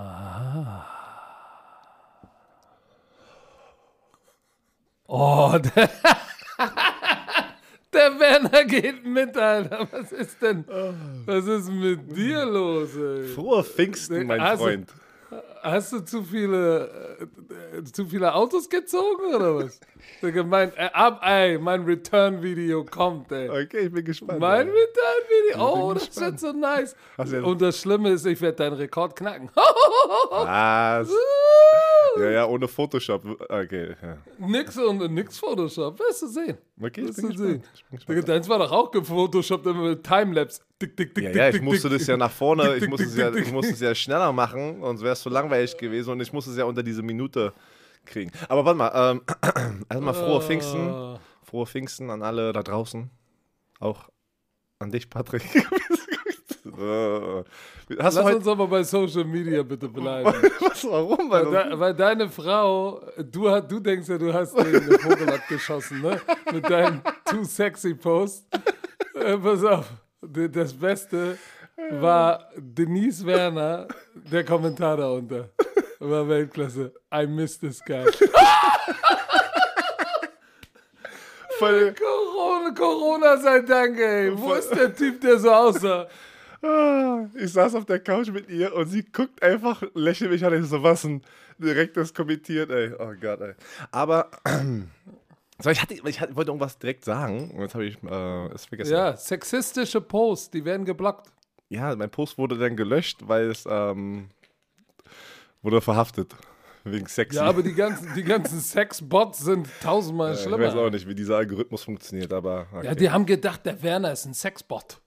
Ah. Oh, der, der Werner geht mit, Alter. Was ist denn? Was ist mit dir los, ey? Frohe Pfingsten, mein Hast du- Freund. Hast du zu viele, äh, zu viele Autos gezogen oder was? Der gemeint, äh, ab, ey, mein Return-Video kommt, ey. Okay, ich bin gespannt. Mein. Return-Video, oh, das wird so nice. Du Und das Schlimme ist, ich werde deinen Rekord knacken. Was? Ja, ja, ohne Photoshop. Okay, ja. nix und nix Photoshop, wirst du sehen. Okay, ich Wirst du sehen. Deins war doch auch gefotoshoppt immer mit Timelapse. Dick, dick, dick, Ja, ja, ich musste das ja nach vorne, ich musste es ja, ich musste es ja schneller machen, sonst wäre es zu langweilig gewesen und ich musste es ja unter diese Minute kriegen. Aber warte mal, ähm, erstmal frohe Pfingsten. Ah. Frohe Pfingsten an alle da draußen. Auch an dich, Patrick. Äh, du Lass uns aber bei Social Media bitte bleiben. Was, warum? Weil, Weil, de, weil deine Frau, du, du denkst ja, du hast den Vogel abgeschossen, ne? Mit deinem Too Sexy Post. Äh, pass auf, das Beste war Denise Werner, der Kommentar darunter. War Weltklasse. I miss this guy. Corona, Corona sei Dank, ey. Wo ist der Typ, der so aussah? Ah, ich saß auf der Couch mit ihr und sie guckt einfach, lächelt mich an, ich so, was ein direktes kommentiert, ey. Oh Gott, ey. Aber, so, ich, hatte, ich hatte, wollte irgendwas direkt sagen und jetzt habe ich äh, es vergessen. Ja, sexistische Posts, die werden geblockt. ja, mein Post wurde dann gelöscht, weil es ähm, wurde verhaftet. Wegen sexy. Ja, aber die ganzen, die ganzen Sexbots sind tausendmal Äh, ich schlimmer. weiß auch nicht, wie dieser Algorithmus funktioniert, aber. Okay. Ja, die haben gedacht, der Werner ist ein Sexbot.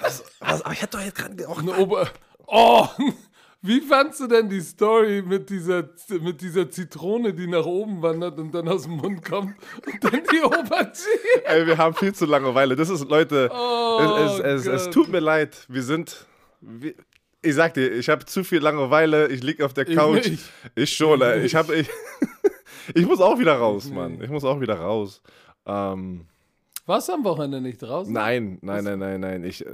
Was, aber ich hatte doch jetzt gerade auch. Ein Ober oh, wie fandst du denn die Story mit dieser, mit dieser Zitrone, die nach oben wandert und dann aus dem Mund kommt und dann die Aubergine? Ey, wir haben viel zu Langeweile. Das ist, Leute, Oh, es, es, es, es tut mir leid. Wir sind. Wir, ich sag dir, ich habe zu viel Langeweile. Ich lieg auf der Ich Couch. nicht. Ich, schon, ey. Ich, hab, ich, ich muss auch wieder raus, Ich Mann. Ich muss auch wieder raus. Ähm, Warst du am Wochenende nicht draußen? nein, nein, nein, nein, nein. Ich, äh,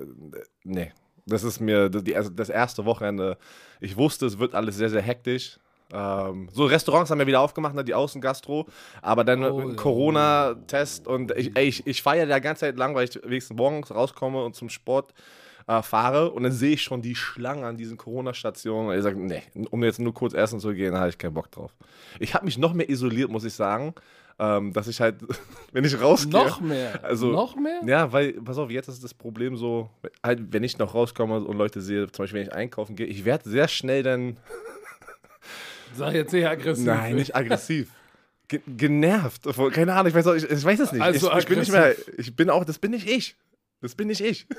nee. Das ist mir das, die, erste- das erste Wochenende. Ich wusste, es wird alles sehr, sehr hektisch. Ähm, so Restaurants haben ja wieder aufgemacht, ne, die Außengastro. Aber dann Oh, ja. Corona-Test und ich, ey, ich, ich feiere ja die ganze Zeit lang, weil ich wenigstens morgens rauskomme und zum Sport äh, fahre und dann sehe ich schon die Schlangen an diesen Corona-Stationen. Ich sage, nee, um jetzt nur kurz essen zu gehen, habe ich keinen Bock drauf. Ich habe mich noch mehr isoliert, muss ich sagen, ähm, dass ich halt, wenn ich rausgehe. Noch mehr? Also, noch mehr? Ja, weil, pass auf, jetzt ist das Problem so, halt, wenn ich noch rauskomme und Leute sehe, zum Beispiel, wenn ich einkaufen gehe, ich werde sehr schnell dann, Sag jetzt nicht aggressiv. nein, nicht aggressiv, ge genervt. Keine Ahnung, ich weiß, auch, ich, ich weiß es nicht. Also ich, ich bin nicht mehr, ich bin auch, das bin nicht ich. Das bin nicht ich.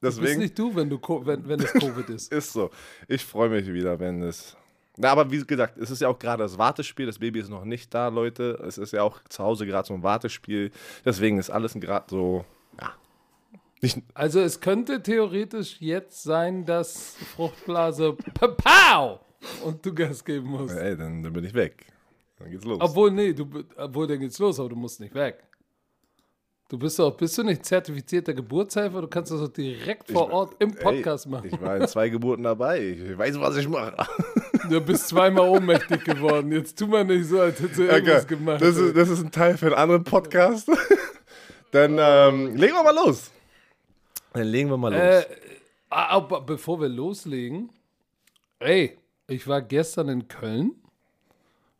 Du bist Deswegen nicht du, wenn, du, wenn, wenn es Covid ist. ist so. Ich freue mich wieder, wenn es. Na, aber wie gesagt, es ist ja auch gerade das Wartespiel. Das Baby ist noch nicht da, Leute. Es ist ja auch zu Hause gerade so ein Wartespiel. Deswegen ist alles gerade so, ja. Nicht, Also es könnte theoretisch jetzt sein, dass Fruchtblase Pow! und du Gas geben musst. ey, dann, dann bin ich weg. Dann geht's los. Obwohl, nee, du, obwohl, dann geht's los, aber du musst nicht weg. Du bist doch, bist du nicht zertifizierter Geburtshelfer? Du kannst das doch direkt vor Ort im Podcast Ey, machen. Ich war in zwei Geburten dabei. Ich weiß, was ich mache. Du bist zweimal ohnmächtig geworden. Jetzt tu mal nicht so, als hättest du irgendwas Okay, gemacht. das, ist, das ist ein Teil für einen anderen Podcast. Dann ähm, legen wir mal los. Dann legen wir mal los. Äh, aber bevor wir loslegen, ey, ich war gestern in Köln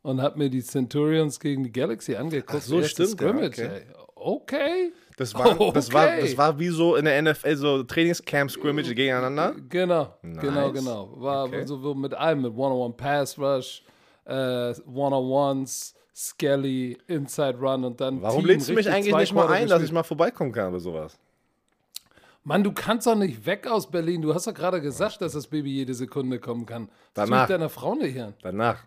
und habe mir die Centurions gegen die Galaxy angeguckt. Ach so, stimmt, ja, Scrimmage, okay. ey. Okay. das, war, das, war, okay. das war wie so in der NFL, so Trainingscamp-Scrimmage gegeneinander. Genau, genau, Nice. genau. War Okay. so mit allem, mit One-on-One Pass Rush, äh, One-on-Ones, Skelly, Inside Run und dann Warum Team, lädst du mich eigentlich nicht mal ein, dass ich gespielt. mal vorbeikommen kann oder sowas? Mann, du kannst doch nicht weg aus Berlin. Du hast doch gerade gesagt, dass das Baby jede Sekunde kommen kann. Das Danach. ich deiner Frau nicht an. Danach.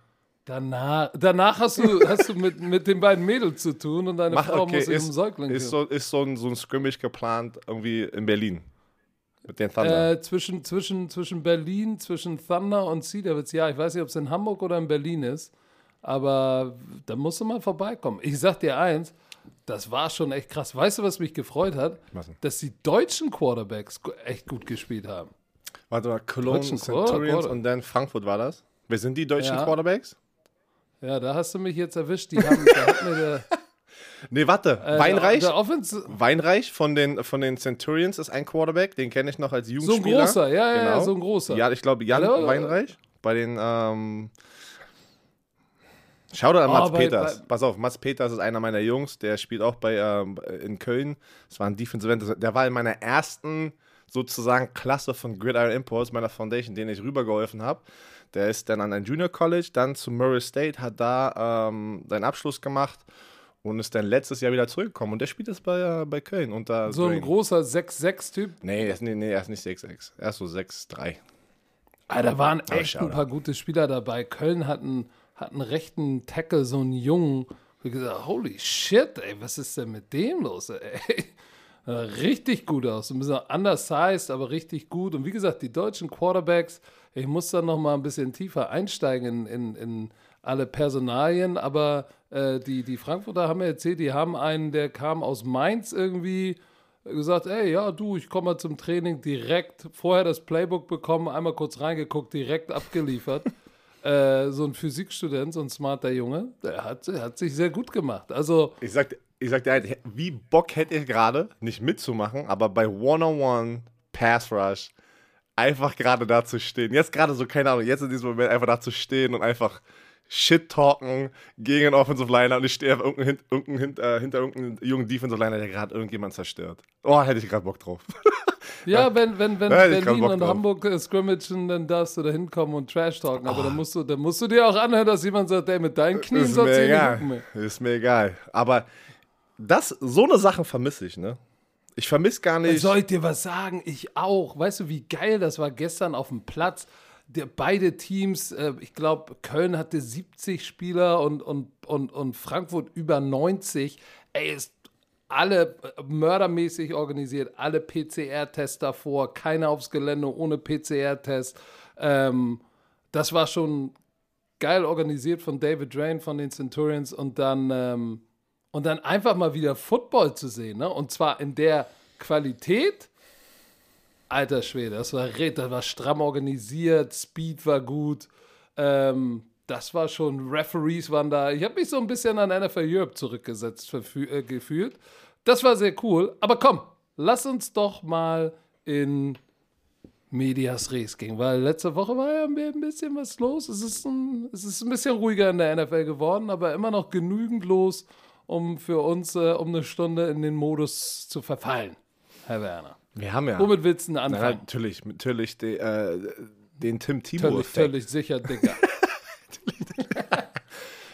Danach, danach hast du, hast du mit, mit den beiden Mädels zu tun und deine Mach, Frau okay, muss ist, Säugling ist, so, ist so ein, so ein Scrimmage geplant irgendwie in Berlin. Mit den Thunder. Äh, zwischen, zwischen, zwischen Berlin, zwischen Thunder und Cedarwitz. Ja, ich weiß nicht, ob es in Hamburg oder in Berlin ist, aber da musst du mal vorbeikommen. Ich sag dir eins, das war schon echt krass. Weißt du, was mich gefreut hat? Dass die deutschen Quarterbacks echt gut gespielt haben. Warte mal, Cologne, Centurions Quarter- und dann Frankfurt war das. Wer sind die deutschen Ja. Quarterbacks? Ja, da hast du mich jetzt erwischt. Die haben, da hat mir der, Nee, warte. äh, Weinreich? Der, der Weinreich von den, von den Centurions ist ein Quarterback, den kenne ich noch als so ein Jugendspieler. großer, ja, ja, ja, Genau. so ein großer. Ja, ich glaube, Jan Hallo? Weinreich bei den. Ähm, Schau dir an Oh, Mats bei- Peters. bei- Pass auf, Mats Peters ist einer meiner Jungs, der spielt auch bei ähm, in Köln. Das war ein Defensive End. Der war in meiner ersten sozusagen Klasse von Gridiron Imports, meiner Foundation, den ich rübergeholfen habe. Der ist dann an ein Junior College, dann zu Murray State, hat da ähm, seinen Abschluss gemacht und ist dann letztes Jahr wieder zurückgekommen. Und der spielt jetzt bei, äh, bei Köln unter So ein Drain. großer 6-6-Typ. Nee, er ist, nee, nee, er ist nicht 6'6. Er ist so 6'3. Ah, da waren echt schade. ein paar gute Spieler dabei. Köln hat einen, hat einen rechten Tackle, so einen Jungen. Ich gesagt, holy shit, ey, was ist denn mit dem los, ey? Äh, Richtig gut aus. Ein bisschen undersized, aber richtig gut. Und wie gesagt, die deutschen Quarterbacks, ich muss da noch mal ein bisschen tiefer einsteigen in, in, in alle Personalien, aber äh, die, die Frankfurter haben mir erzählt, die haben einen, der kam aus Mainz irgendwie, gesagt, ey, ja, du, ich komme mal zum Training direkt, vorher das Playbook bekommen, einmal kurz reingeguckt, direkt abgeliefert. äh, so ein Physikstudent, so ein smarter Junge, der hat, der hat sich sehr gut gemacht. Also, Ich sag, ich sag dir, halt, wie Bock hätte ich gerade, nicht mitzumachen, aber bei One-on-One Pass Rush einfach gerade da zu stehen. Jetzt gerade so, keine Ahnung, jetzt in diesem Moment einfach da zu stehen und einfach Shit talken gegen einen Offensive Liner und ich stehe irgendein, irgendein, hint- äh, hinter irgendeinem jungen Defensive Liner, der gerade irgendjemand zerstört. Oh, hätte ich gerade Bock drauf. ja, wenn, wenn, wenn Ja, Berlin und drauf. Hamburg äh, scrimmagen, dann darfst du da hinkommen und Trash talken. Aber dann, musst du, dann musst du dir auch anhören, dass jemand sagt, ey, mit deinen Knien ist sollst du nicht ey. Ist mir egal. Aber das, so eine Sache vermisse ich, ne? Ich vermisse gar nicht. Soll ich dir was sagen? Ich auch. Weißt du, wie geil das war gestern auf dem Platz? Der, beide Teams, äh, ich glaube, Köln hatte 70 Spieler und, und, und, und Frankfurt über 90. Ey, ist alle äh, mördermäßig organisiert, alle PCR-Tests davor, keiner aufs Gelände ohne PCR-Test. Ähm, das war schon geil organisiert von David Drain von den Centurions und dann, ähm, und dann einfach mal wieder Football zu sehen, ne? Und zwar in der Qualität. Alter Schwede, das war, das war stramm organisiert, Speed war gut. Ähm, das war schon, Referees waren da. Ich habe mich so ein bisschen an NFL Europe zurückgesetzt äh, gefühlt. Das war sehr cool. Aber komm, lass uns doch mal in Medias Res gehen, weil letzte Woche war ja ein bisschen was los. Es ist ein, es ist ein bisschen ruhiger in der NFL geworden, aber immer noch genügend los, um für uns äh, um eine Stunde in den Modus zu verfallen, Herr Werner. wir haben ja. Womit willst du denn Na, anfangen? natürlich, natürlich die, äh, den Tim Tebow-Effekt. völlig sicher, Digga.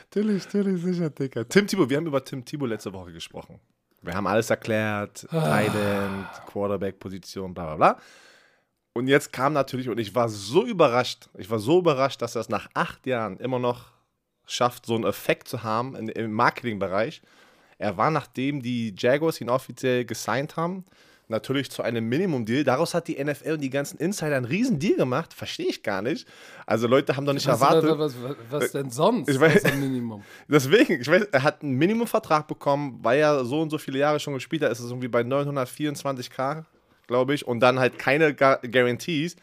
Natürlich, natürlich, sicher, Dicker. Tim Thibault, wir haben über Tim Thibault letzte Woche gesprochen. Wir haben alles erklärt, Tight End, Quarterback-Position, bla bla bla. Und jetzt kam natürlich, und ich war so überrascht, ich war so überrascht, dass er es nach acht Jahren immer noch schafft, so einen Effekt zu haben in, im Marketingbereich. Er war, nachdem die Jaguars ihn offiziell gesigned haben, natürlich zu einem Minimum-Deal. Daraus hat die NFL und die ganzen Insider einen riesen Deal gemacht. Verstehe ich gar nicht. Also Leute haben doch nicht Was, erwartet. was, was, was denn sonst? Ich weiß- Minimum. Deswegen, ich weiß, er hat einen Minimumvertrag bekommen, weil er so und so viele Jahre schon gespielt hat. Ist es irgendwie bei 924k, glaube ich. Und dann halt keine Guarantees.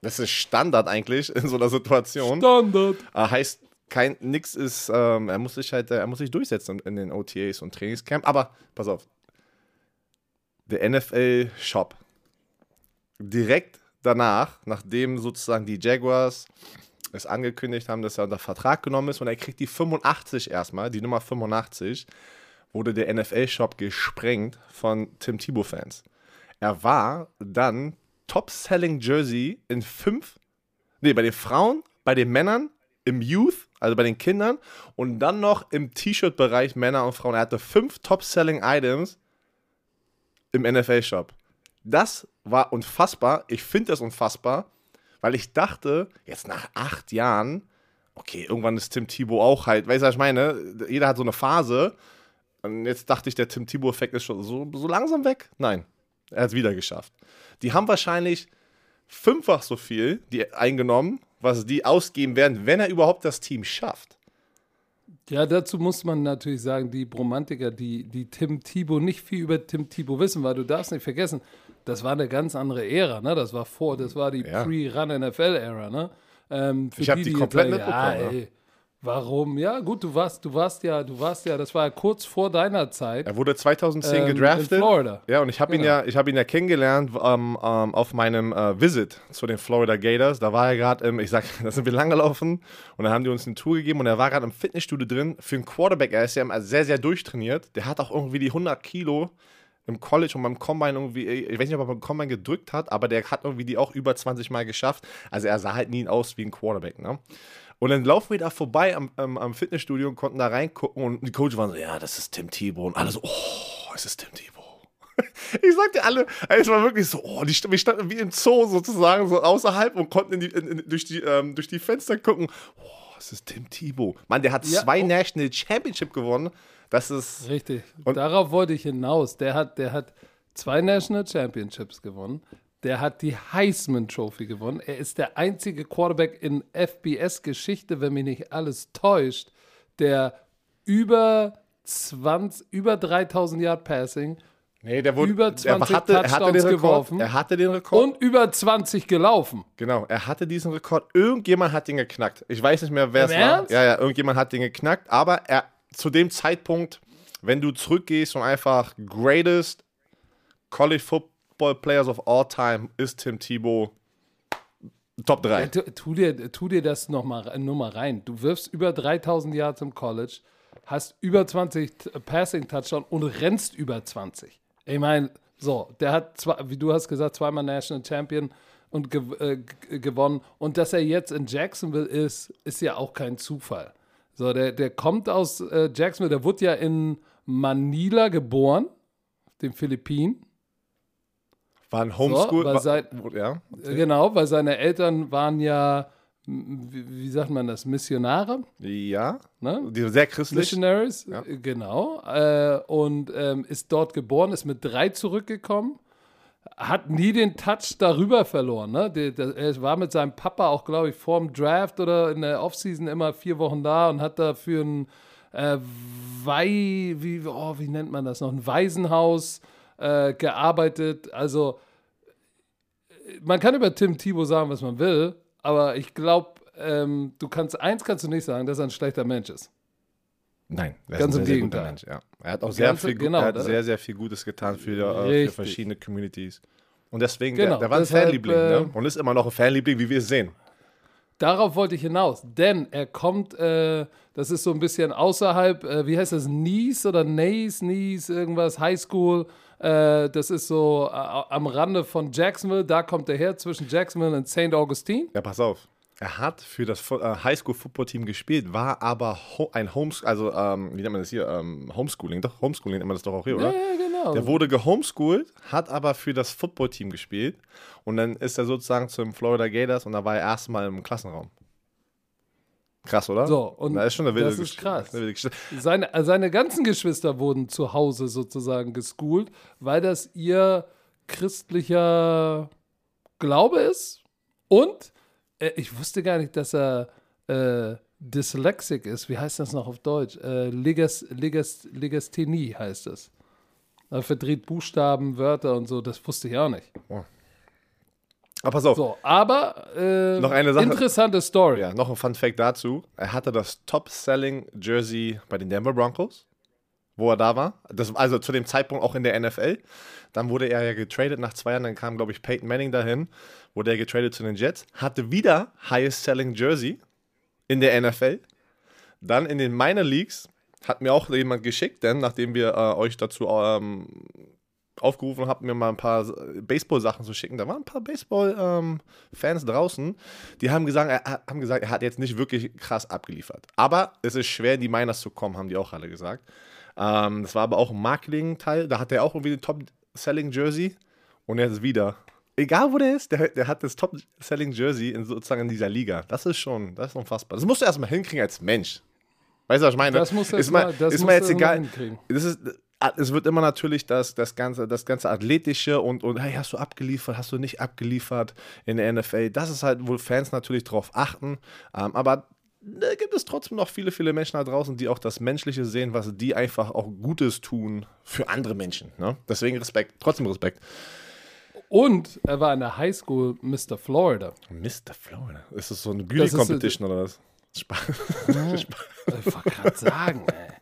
Das ist Standard eigentlich in so einer Situation. Standard. Äh, heißt, kein nix ist, ähm, er muss sich halt, äh, er muss sich durchsetzen in den OTAs und Trainingscamp. Aber pass auf. Der NFL Shop. Direkt danach, nachdem sozusagen die Jaguars es angekündigt haben, dass er unter Vertrag genommen ist und er kriegt die 85 erstmal, die Nummer 85, wurde der NFL-Shop gesprengt von Tim Tebow-Fans. Er war dann Top-Selling Jersey in fünf, nee, bei den Frauen, bei den Männern, im Youth, also bei den Kindern und dann noch im T-Shirt-Bereich Männer und Frauen. Er hatte fünf Top-Selling Items im NFL-Shop. Das war unfassbar. Ich finde das unfassbar, weil ich dachte, jetzt nach acht Jahren, okay, irgendwann ist Tim Thibault auch halt, weißt du, was ich meine? Jeder hat so eine Phase. Und jetzt dachte ich, der Tim Thibault-Effekt ist schon so, so langsam weg. Nein, er hat es wieder geschafft. Die haben wahrscheinlich fünffach so viel die eingenommen, was die ausgeben werden, wenn er überhaupt das Team schafft. Ja, dazu muss man natürlich sagen, die Bromantiker, die, die Tim Thibault nicht viel über Tim Thibault wissen, weil du darfst nicht vergessen, das war eine ganz andere Ära, ne? Das war vor, das war die Ja. Pre-Run-NFL-Ära, ne? Ähm, Ich hab die jetzt komplett mitbekommen, Ja, warum? Ja, gut, du warst, du warst ja, du warst ja, das war ja kurz vor deiner Zeit. Er wurde 2010 ähm, gedraftet. In Florida. Ja, und ich habe ihn Genau. ja, ich habe ihn ja kennengelernt ähm, ähm, auf meinem äh, Visit zu den Florida Gators. Da war er gerade, im, ich sag, da sind wir lang gelaufen und dann haben die uns eine Tour gegeben und er war gerade im Fitnessstudio drin. Für einen Quarterback, er ist ja sehr, sehr durchtrainiert. Der hat auch irgendwie die 100 Kilo im College und beim Combine irgendwie, ich weiß nicht, ob er beim Combine gedrückt hat, aber der hat irgendwie die auch über 20 Mal geschafft. Also er sah halt nie aus wie ein Quarterback, ne? Und dann laufen wir da vorbei am, am, am Fitnessstudio und konnten da reingucken und die Coach waren so, ja, das ist Tim Thibault und alle so, oh, es ist Tim Thibault. Ich sagte alle, es war wirklich so, oh, die, wir standen wie im Zoo sozusagen, so außerhalb und konnten in die, in, durch, die, ähm, durch die Fenster gucken. Oh, es ist Tim Thibault. Mann, der hat Ja, zwei oh. National Championship gewonnen. Das ist, Richtig. Und- Darauf wollte ich hinaus. Der hat, der hat zwei National Championships gewonnen. Der hat die Heisman Trophy gewonnen. Er ist der einzige Quarterback in FBS-Geschichte, wenn mich nicht alles täuscht, der über 20, über 3000 Yard Passing nee, der wurde, Über er 20 hatte, er hatte den Touchdowns Rekord. geworfen. Er hatte den Rekord. und über 20 gelaufen. Genau, er hatte diesen Rekord. Irgendjemand hat den geknackt. Ich weiß nicht mehr, wer Im es war. Ernst? Ja, ja, irgendjemand hat den geknackt. Aber er zu dem Zeitpunkt, wenn du zurückgehst und einfach greatest College Football Players of all time ist Tim Thibault Top 3. Tu, tu, dir, tu dir das nochmal nur mal rein. Du wirfst über 3000 Yards im College, hast über 20 T- Passing Touchdown und rennst über 20. Ich meine, so, der hat, zwei, wie du hast gesagt, zweimal National Champion und gew äh, gewonnen. Und dass er jetzt in Jacksonville ist, ist ja auch kein Zufall. So, der, der kommt aus äh, Jacksonville, der wurde ja in Manila geboren, den Philippinen. War ein Homeschool. weil war, seit- ja. Äh, Genau, weil seine Eltern waren ja, wie, wie sagt man das, Missionare, ja. ne? Die sehr christlich. Missionaries, Ja. genau. Äh, und ähm, ist dort geboren, ist mit drei zurückgekommen, hat nie den Touch darüber verloren. Ne? Der, der, er war mit seinem Papa auch, glaube ich, vorm Draft oder in der Offseason immer vier Wochen da und hat da für ein äh, Wei, wie, oh, wie nennt man das noch, ein Waisenhaus äh, gearbeitet. Also äh, man kann über Tim Thibault sagen, was man will, aber ich glaube, ähm, du kannst eins kannst du nicht sagen, dass er ein schlechter Mensch ist. Nein, er Ganz ist im ein sehr, Gegenteil. Mensch. Ja. Er hat auch sehr, Ganz- viel, genau, er hat sehr, sehr viel Gutes getan für, äh, für verschiedene Communities. Und deswegen, Genau, der, der war ein Fanliebling. äh, ne? Und ist immer noch ein Fanliebling, wie wir es sehen. Darauf wollte ich hinaus, denn er kommt, äh, das ist so ein bisschen außerhalb, äh, wie heißt das, Nice oder Nace, Nice, irgendwas, High School. Äh, das ist so äh, am Rande von Jacksonville, da kommt er her, zwischen Jacksonville und St. Augustine. Ja, pass auf. Er hat für das äh, Highschool-Football-Team gespielt, war aber ein Homes also ähm, wie nennt man das hier? Ähm, Homeschooling, doch, Homeschooling nennt man das doch auch hier, Ja, oder? ja, genau. Der wurde gehomeschoolt, hat aber für das Football-Team gespielt und dann ist er sozusagen zum Florida Gators und da war er erstmal im Klassenraum. Krass, oder? So, und das ist schon eine wilde das ist krass. Seine, äh, seine ganzen Geschwister wurden zu Hause sozusagen geschoolt, weil das ihr christlicher Glaube ist. Und äh, ich wusste gar nicht, dass er äh, dyslexic ist. Wie heißt das noch auf Deutsch? Äh, Legas, Legas, Legasthenie heißt es. Er verdreht Buchstaben, Wörter und so. Das wusste ich auch nicht. Aber pass auf, So, aber äh, Noch eine Sache. interessante Story. ja, noch ein Fun Fact dazu. Er hatte das Top-Selling Jersey bei den Denver Broncos, wo er da war. Das, also zu dem Zeitpunkt auch in der NFL. Dann wurde er ja getradet nach zwei Jahren. Dann kam, glaube ich, Peyton Manning dahin. Wurde er getradet zu den Jets. Hatte wieder Highest-Selling Jersey in der NFL. Dann in den Minor Leagues hat mir auch jemand geschickt, denn nachdem wir äh, euch dazu ähm, aufgerufen habt, mir mal ein paar Baseball-Sachen zu schicken. Da waren ein paar Baseball-Fans draußen, die haben gesagt, er, hat- haben gesagt, er hat jetzt nicht wirklich krass abgeliefert. Aber es ist schwer, in die Miners zu kommen, haben die auch alle gesagt. Ähm, das war aber auch ein Marketing-Teil. Da hat er auch irgendwie ein Top-Selling-Jersey und jetzt wieder. Egal wo der ist, der, der hat das Top-Selling-Jersey in, sozusagen in dieser Liga. Das ist schon, das ist unfassbar. Das musst du erstmal hinkriegen als Mensch. Weißt du, was ich meine? Das muss ist mal, das ist mal jetzt egal. hinkriegen. Das ist, es wird immer natürlich das, das, ganze, das ganze Athletische und, und hey, hast du abgeliefert, hast du nicht abgeliefert in der NFL. Das ist halt, wo Fans natürlich drauf achten. Ähm, aber da gibt es trotzdem noch viele, viele Menschen da draußen, die auch das Menschliche sehen, was die einfach auch Gutes tun für andere Menschen. Ne? Deswegen Respekt, trotzdem Respekt. Und er war in der Highschool Mr. Florida. Mr. Florida. Ist das so eine Beauty-Competition oder was? Spaß. Ich wollte gerade sagen, ey.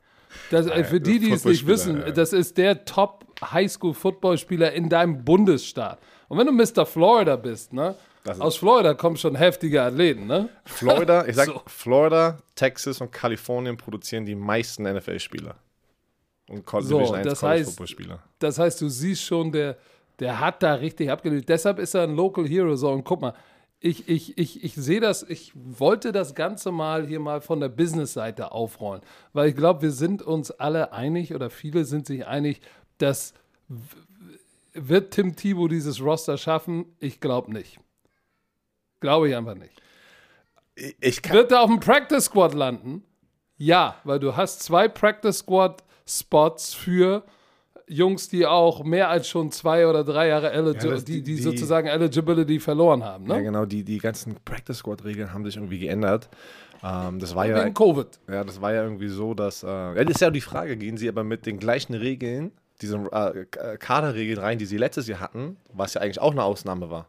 Das, äh, für die, die es nicht wissen, ja. das ist der Top-Highschool-Footballspieler in deinem Bundesstaat. Und wenn du Mr. Florida bist, ne? Aus Florida kommen schon heftige Athleten, ne? Florida, ich sag, So. Florida, Texas und Kalifornien produzieren die meisten NFL-Spieler. Und Col- So, Division 1 das College-Football-Spieler. Das heißt, du siehst schon, der, der hat da richtig abgelöst. Deshalb ist er ein Local Hero. So, und guck mal, ich, ich, ich, ich sehe das, ich wollte das Ganze mal hier mal von der Business-Seite aufrollen. Weil ich glaube, wir sind uns alle einig oder viele sind sich einig, dass wird Tim Thibault dieses Roster schaffen? Ich glaube nicht. Glaube ich einfach nicht. Ich, Wird er auf dem Practice Squad landen? Ja, weil du hast zwei Practice Squad Spots für Jungs, die auch mehr als schon zwei oder drei Jahre eligi Ja, die, die, die- sozusagen Eligibility verloren haben. ja, Ne? genau, die, die ganzen Practice-Squad-Regeln haben sich irgendwie geändert. Ähm, das war ja Wegen Covid. Ja, das war ja irgendwie so, dass. Äh, ja, das ist ja die Frage, gehen sie aber mit den gleichen Regeln, diesen äh, Kaderregeln rein, die sie letztes Jahr hatten, was ja eigentlich auch eine Ausnahme war.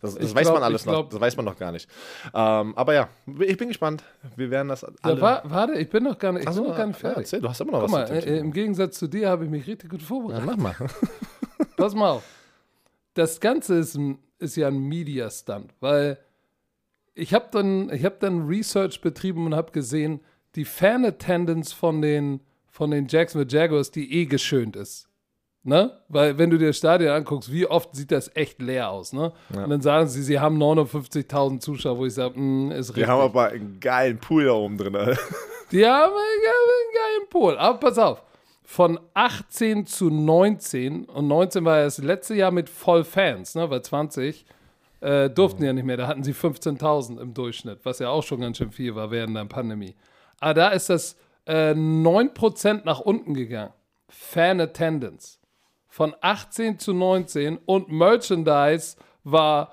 Das, das weiß glaub- man alles noch. glaub- Das weiß man noch gar nicht. Ähm, aber ja, ich bin gespannt. Wir werden das alle. Ja, wa- warte, ich bin noch gar nicht, ich bin noch gar nicht ja, fertig. erzähl, du hast immer noch Guck was mal, zu äh, im Gegensatz zu dir habe ich mich richtig gut ja, vorbereitet. Mach mal. Pass mal auf. Das Ganze ist, ein, ist ja ein Media-Stunt, weil ich habe dann, ich hab dann Research betrieben und habe gesehen, die Fan-Attendance von den, von den Jacksonville Jaguars, die eh geschönt ist. Ne? Weil, wenn du dir das Stadion anguckst, wie oft sieht das echt leer aus, ne? Und dann sagen sie, sie haben 59.000 Zuschauer, wo ich sage, mm, ist richtig. Wir haben aber einen geilen Pool da oben drin. Alter. Die haben einen geilen Pool. Aber pass auf. Von 18 zu 19, und 19 war ja das letzte Jahr mit Vollfans, ne? weil 20 äh, durften ja nicht mehr. Da hatten sie 15.000 im Durchschnitt, was ja auch schon ganz schön viel war während der Pandemie. Aber da ist das äh, 9% nach unten gegangen. Fan Attendance. Von 18 zu 19 und Merchandise war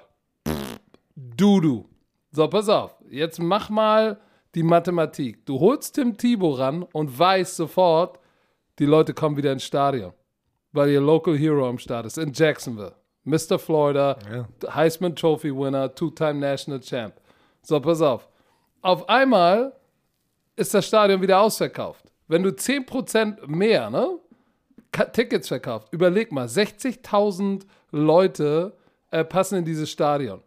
Dudu. So, pass auf. Jetzt mach mal die Mathematik. Du holst Tim Thibault ran und weißt sofort, die Leute kommen wieder ins Stadion. Weil ihr Local Hero am Start ist. In Jacksonville. Mr. Florida, Heisman Trophy Winner, Two-Time National Champ. So, pass auf. Auf einmal ist das Stadion wieder ausverkauft. Wenn du 10% mehr, ne? Tickets verkauft. Überleg mal, 60.000 Leute äh, passen in dieses Stadion.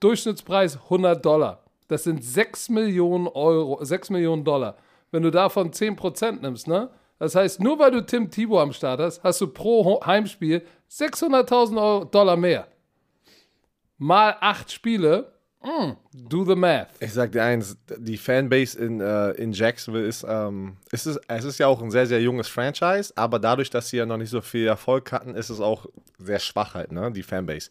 Durchschnittspreis 100 Dollar. Das sind 6 Millionen Euro, 6 Millionen Dollar. Wenn du davon 10% nimmst, ne? Das heißt, nur weil du Tim Thibault am Start hast, hast du pro Heimspiel 600.000 Euro- Dollar mehr. Mal 8 Spiele, mm, do the math. Ich sag dir eins, die Fanbase in, äh, in Jacksonville ist, ähm, es ist, es ist ja auch ein sehr, sehr junges Franchise, aber dadurch, dass sie ja noch nicht so viel Erfolg hatten, ist es auch sehr schwach halt, ne, die Fanbase.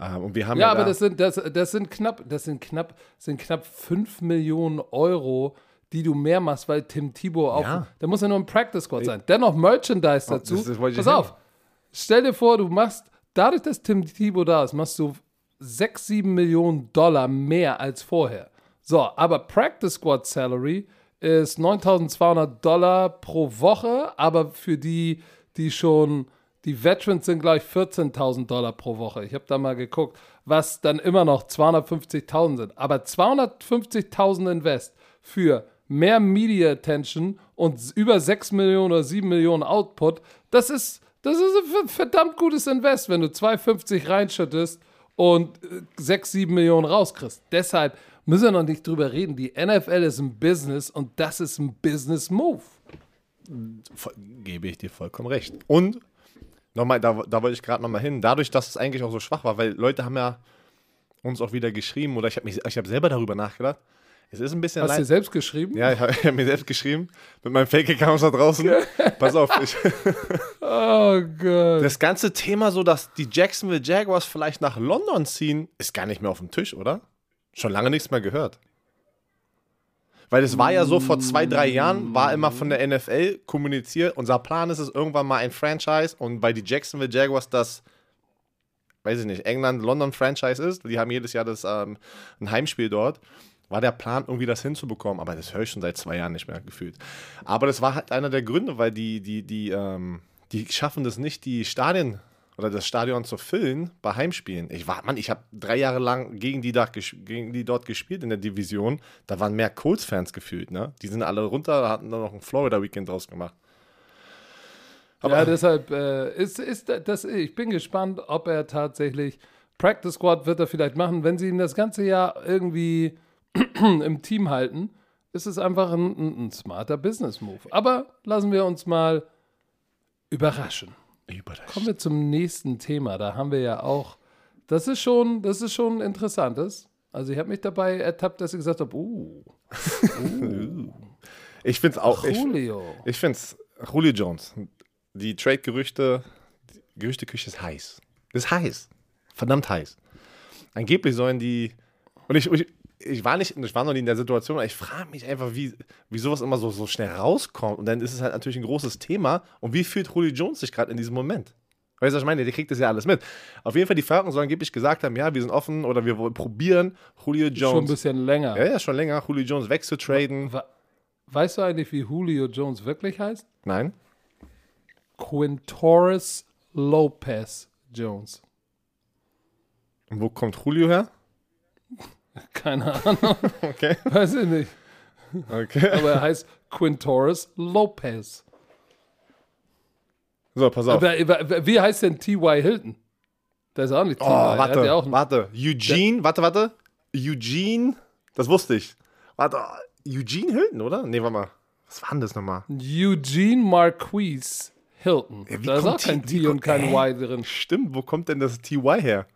Ähm, und wir haben ja, Ja, aber da, das sind, das, das sind knapp, das sind knapp, sind knapp 5 Millionen Euro, die du mehr machst, weil Tim Thibault auch. Ja. Da muss ja nur ein Practice Squad sein. Dennoch Merchandise dazu. das- das ich Pass auf. Stell dir vor, du machst, dadurch, dass Tim Thibault da ist, machst du 6, 7 Millionen Dollar mehr als vorher. So, aber Practice Squad Salary ist 9200 Dollar pro Woche, aber für die, die schon, die Veterans sind gleich 14.000 Dollar pro Woche. Ich habe da mal geguckt, was dann immer noch 250.000 sind. Aber 250.000 Invest für mehr Media Attention und über 6 Millionen oder 7 Millionen Output, das ist, das ist ein ver- verdammt gutes Invest, wenn du 250 reinschüttest und 6, 7 Millionen rauskriegst. Deshalb müssen wir noch nicht drüber reden. Die NFL ist ein Business und das ist ein Business Move. voll- gebe ich dir vollkommen recht. Und nochmal, da, da wollte ich gerade nochmal hin, dadurch, dass es eigentlich auch so schwach war, weil Leute haben ja uns auch wieder geschrieben oder ich habe hab selber darüber nachgedacht. Es ist ein bisschen Hast du dir selbst geschrieben? Ja, ich habe hab mir selbst geschrieben, mit meinem Fake-Account da draußen. Pass auf, ich, Oh Gott. das ganze Thema so, dass die Jacksonville Jaguars vielleicht nach London ziehen, ist gar nicht mehr auf dem Tisch, oder? Schon lange nichts mehr gehört. Weil es war ja so, vor zwei, drei Jahren war immer von der NFL kommuniziert, unser Plan ist es irgendwann mal ein Franchise und weil die Jacksonville Jaguars das, weiß ich nicht, England-London-Franchise ist, die haben jedes Jahr das, ähm, ein Heimspiel dort, war der Plan, irgendwie das hinzubekommen, aber das höre ich schon seit zwei Jahren nicht mehr gefühlt. Aber das war halt einer der Gründe, weil die, die, die, ähm, die schaffen das nicht, die Stadien oder das Stadion zu füllen bei Heimspielen. Ich war, Mann, ich habe drei Jahre lang gegen die, da, gegen die dort gespielt in der Division. Da waren mehr Colts-Fans gefühlt, ne? Die sind alle runter, hatten dann noch ein Florida-Weekend draus gemacht. Aber ja, deshalb äh, ist, ist das, ich bin gespannt, ob er tatsächlich Practice Squad wird er vielleicht machen, wenn sie ihn das ganze Jahr irgendwie im Team halten, ist es einfach ein, ein, ein smarter Business Move. Aber lassen wir uns mal überraschen. Überraschen. Kommen wir zum nächsten Thema. Da haben wir ja auch, das ist schon, das ist schon interessantes. Also ich habe mich dabei ertappt, dass ich gesagt habe, uh, uh. ich finde es auch. Julio. Ich, ich finde es, Julio Jones, die Trade-Gerüchte, Gerüchteküche ist heiß. Ist heiß. Verdammt heiß. Angeblich sollen die, und ich, ich, ich war nicht, ich war noch nie in der Situation, aber ich frage mich einfach, wie, wie sowas immer so, so schnell rauskommt. Und dann ist es halt natürlich ein großes Thema. Und wie fühlt Julio Jones sich gerade in diesem Moment? Weißt du, was ich meine? Der kriegt das ja alles mit. Auf jeden Fall, die Falcons sollen angeblich gesagt haben, ja, wir sind offen oder wir probieren, Julio Jones. Schon ein bisschen länger. Ja, ja, schon länger, Julio Jones wegzutraden. Weißt du eigentlich, wie Julio Jones wirklich heißt? Nein. Quintoris Lopez Jones. Und wo kommt Julio her? Keine Ahnung. Okay. Weiß ich nicht. Okay. Aber er heißt Quintoris Lopez. So, pass auf. Aber, wie heißt denn T.Y. Hilton? Der ist auch nicht T.Y. Oh, warte, ja warte. Eugene, warte, warte. Eugene, das wusste ich. Warte, Eugene Hilton, oder? Nee, warte mal. Was war denn das nochmal? Eugene Marquise Hilton. Ja, da ist auch kein T, und kein Y drin. Stimmt, wo kommt denn das TY her?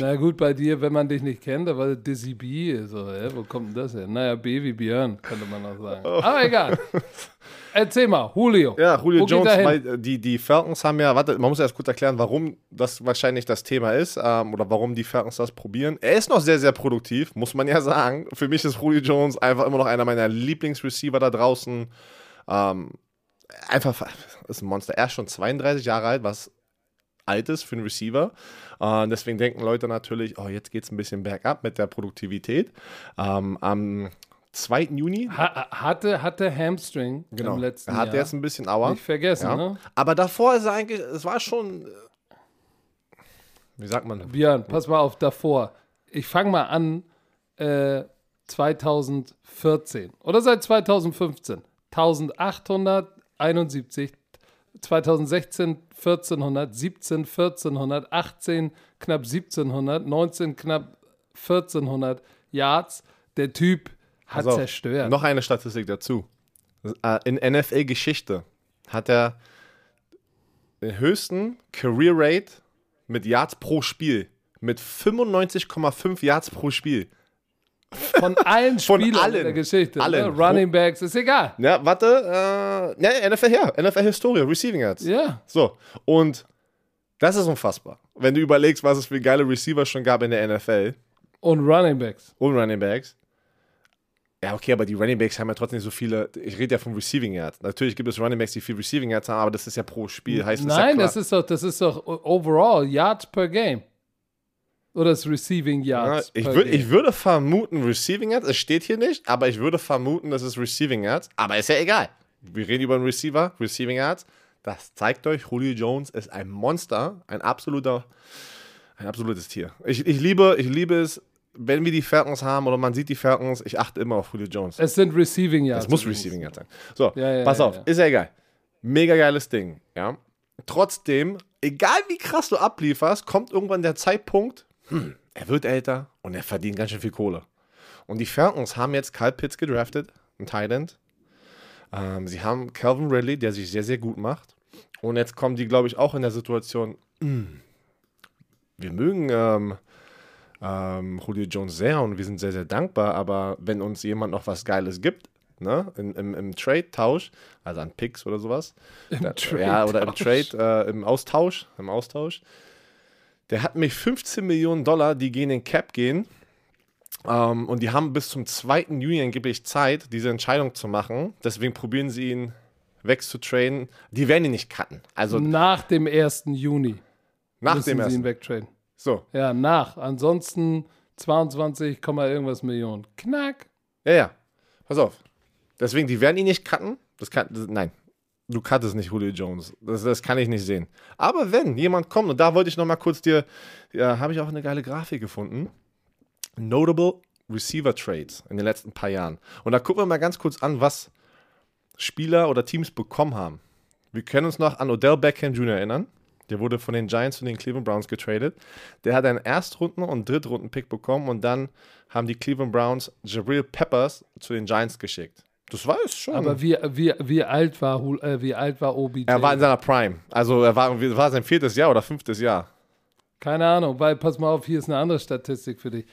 Na gut, bei dir, wenn man dich nicht kennt, da war Dizzy B. So, ja, wo kommt denn das her? Naja, B wie Björn, könnte man noch sagen. Oh. Aber egal. Erzähl mal, Julio. Ja, Julio wo Jones, die, die Falcons haben ja, warte, man muss erst kurz erklären, warum das wahrscheinlich das Thema ist ähm, oder warum die Falcons das probieren. Er ist noch sehr, sehr produktiv, muss man ja sagen. Für mich ist Julio Jones einfach immer noch einer meiner Lieblingsreceiver da draußen. Ähm, einfach, ist ein Monster. Er ist schon 32 Jahre alt, was alt ist für einen Receiver. Uh, deswegen denken Leute natürlich, oh, jetzt geht es ein bisschen bergab mit der Produktivität. Um, am 2. Juni. Ha hatte, hatte Hamstring genau. im letzten Jahr. jetzt ein bisschen Aua. Nicht vergessen, ja. ne? Aber davor ist er eigentlich, es war schon, wie sagt man? Björn, pass mal auf, davor. Ich fange mal an, äh, 2014 oder seit 2015. 1800 71, 2016 1400, 17 1400, 18 knapp 1700, 19 knapp 1400 Yards. Der Typ hat also, zerstört. Noch eine Statistik dazu. Äh, in NFL-Geschichte hat er den höchsten Career Rate mit Yards pro Spiel. Mit 95,5 Yards pro Spiel. Von allen Spielern Von allen. der Geschichte. Allen. Ne? Running Backs, ist egal. Ja, warte. Äh, ja, NFL her. NFL Historie, Receiving Yards. Ja. So. Und das ist unfassbar. Wenn du überlegst, was es für geile Receiver schon gab in der NFL. Und Running Backs. Und Running Backs. Ja, okay, aber die Running Backs haben ja trotzdem so viele. Ich rede ja vom Receiving Yards. Natürlich gibt es Running Backs, die viel Receiving Yards haben, aber das ist ja pro Spiel. Heißt Nein, das, ja das ist doch, das ist doch overall Yards per Game. Oder das Receiving Yards? Ja, ich, würd, ich würde vermuten, Receiving Yards, es steht hier nicht, aber ich würde vermuten, das ist Receiving Yards. Aber ist ja egal. Wir reden über einen Receiver, Receiving Yards. Das zeigt euch, Julio Jones ist ein Monster, ein absoluter, ein absolutes Tier. Ich, ich, liebe, ich liebe es, wenn wir die Falcons haben oder man sieht die Falcons, ich achte immer auf Julio Jones. Es sind Receiving Yards. Es muss Receiving Yards sein. So, ja, ja, pass auf, ist ja egal. Mega geiles Ding, ja. Trotzdem, egal wie krass du ablieferst, kommt irgendwann der Zeitpunkt, hm, er wird älter und er verdient ganz schön viel Kohle. Und die Falcons haben jetzt Kyle Pitts gedraftet, ein Thailand. Ähm, sie haben Calvin Ridley, der sich sehr, sehr gut macht. Und jetzt kommen die, glaube ich, auch in der Situation, hm, wir mögen ähm, ähm, Julio Jones sehr und wir sind sehr, sehr dankbar, aber wenn uns jemand noch was Geiles gibt, ne, im, im, im Trade-Tausch, also an Picks oder sowas, da, ja, oder im Trade, äh, im Austausch, im Austausch, der hat mich 15 Millionen Dollar, die gehen in Cap gehen. Ähm, und die haben bis zum 2. Juni angeblich Zeit, diese Entscheidung zu machen. Deswegen probieren sie ihn wegzutrainen. Die werden ihn nicht cutten. Also nach dem 1. Juni. Nach dem 1. sie ihn wegtrainen. So. Ja, nach. Ansonsten 22, irgendwas Millionen. Knack. Ja, ja. Pass auf. Deswegen, die werden ihn nicht cutten. Das kann, das, nein, du cuttest nicht Julio Jones. Das, das kann ich nicht sehen. Aber wenn jemand kommt, und da wollte ich noch mal kurz dir, ja, habe ich auch eine geile Grafik gefunden. Notable Receiver Trades in den letzten paar Jahren. Und da gucken wir mal ganz kurz an, was Spieler oder Teams bekommen haben. Wir können uns noch an Odell Beckham Jr. erinnern. Der wurde von den Giants und den Cleveland Browns getradet. Der hat einen Erstrunden- und Drittrunden-Pick bekommen und dann haben die Cleveland Browns Jabril Peppers zu den Giants geschickt. Das war es schon. Aber wie, wie, wie, alt war, äh, wie alt war OBJ? Er war in seiner Prime. Also er war, war sein viertes Jahr oder fünftes Jahr. Keine Ahnung, weil pass mal auf, hier ist eine andere Statistik für dich.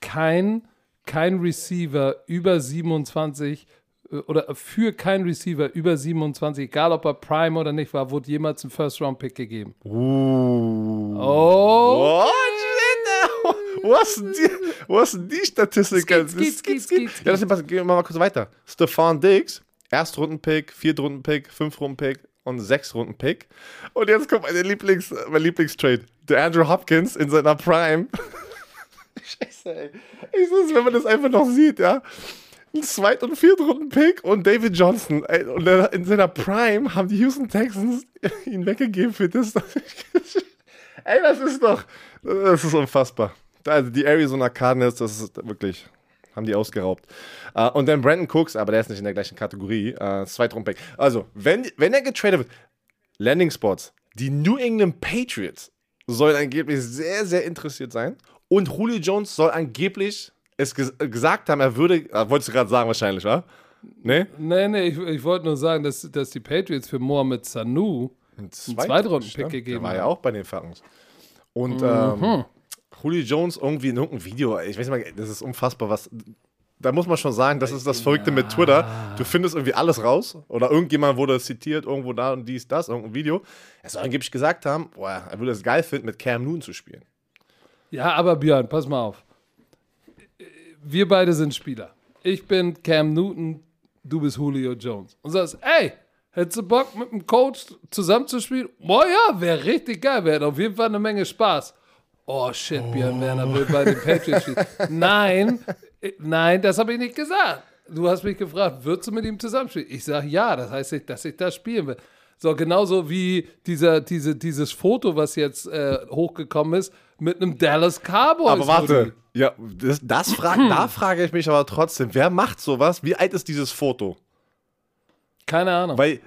Kein, kein Receiver über 27 äh, oder für kein Receiver über 27, egal ob er Prime oder nicht war, wurde jemals ein First-Round-Pick gegeben. Uh. Oh. What? Wo hast du die, wo hast du die Statistik? Skit, skit, skit, skit, Ja, gehen wir mal kurz weiter. Stefan Diggs, Erstrunden-Pick, Viertrunden-Pick, Fünfrunden-Pick und Sechstrunden-Pick. Und jetzt kommt meine Lieblings, mein Lieblingstrade. Der Andrew Hopkins in seiner Prime. Scheiße, ey. Ich weiß, wenn man das einfach noch sieht, ja. Ein Zweit- und Viertrunden-Pick und David Johnson. Ey, und in seiner Prime haben die Houston Texans ihn weggegeben für das. ey, das ist doch, das ist unfassbar. Also die Arizona Cardinals, das ist wirklich, haben die ausgeraubt. Uh, und dann Brandon Cooks, aber der ist nicht in der gleichen Kategorie, uh, Zweitrundpick. Also, wenn, wenn er getradet wird, Landing Spots, die New England Patriots sollen angeblich sehr, sehr interessiert sein. Und Julio Jones soll angeblich es ges gesagt haben, er würde, äh, wolltest du gerade sagen wahrscheinlich, wa? Nee? Nee, nee, ich, ich wollte nur sagen, dass, dass die Patriots für Mohamed Sanu einen Zweitrunden-Pick gegeben haben. Der war ja auch bei den Falcons. Und mhm. ähm, Julio Jones irgendwie in irgendeinem Video, ich weiß nicht mal, das ist unfassbar, was. Da muss man schon sagen, das ist das Verrückte mit Twitter. Du findest irgendwie alles raus. Oder irgendjemand wurde zitiert, irgendwo da und dies, das, irgendein Video. Er soll angeblich gesagt haben, boah, er würde es geil finden, mit Cam Newton zu spielen. Ja, aber Björn, pass mal auf. Wir beide sind Spieler. Ich bin Cam Newton, du bist Julio Jones. Und sagst, ey, hättest du Bock mit dem Coach zusammenzuspielen? Boah ja, wäre richtig geil, wäre auf jeden Fall eine Menge Spaß. Oh shit, Björn Werner will bei den Patriots spielen. Nein, nein, das habe ich nicht gesagt. Du hast mich gefragt, würdest du mit ihm zusammenspielen? Ich sage ja, das heißt nicht, dass ich das spielen will. So, genauso wie dieser, diese, dieses Foto, was jetzt äh, hochgekommen ist, mit einem Dallas Cowboys. Aber warte, ja, das, das frag, da frage ich mich aber trotzdem, wer macht sowas? Wie alt ist dieses Foto? Keine Ahnung. Weil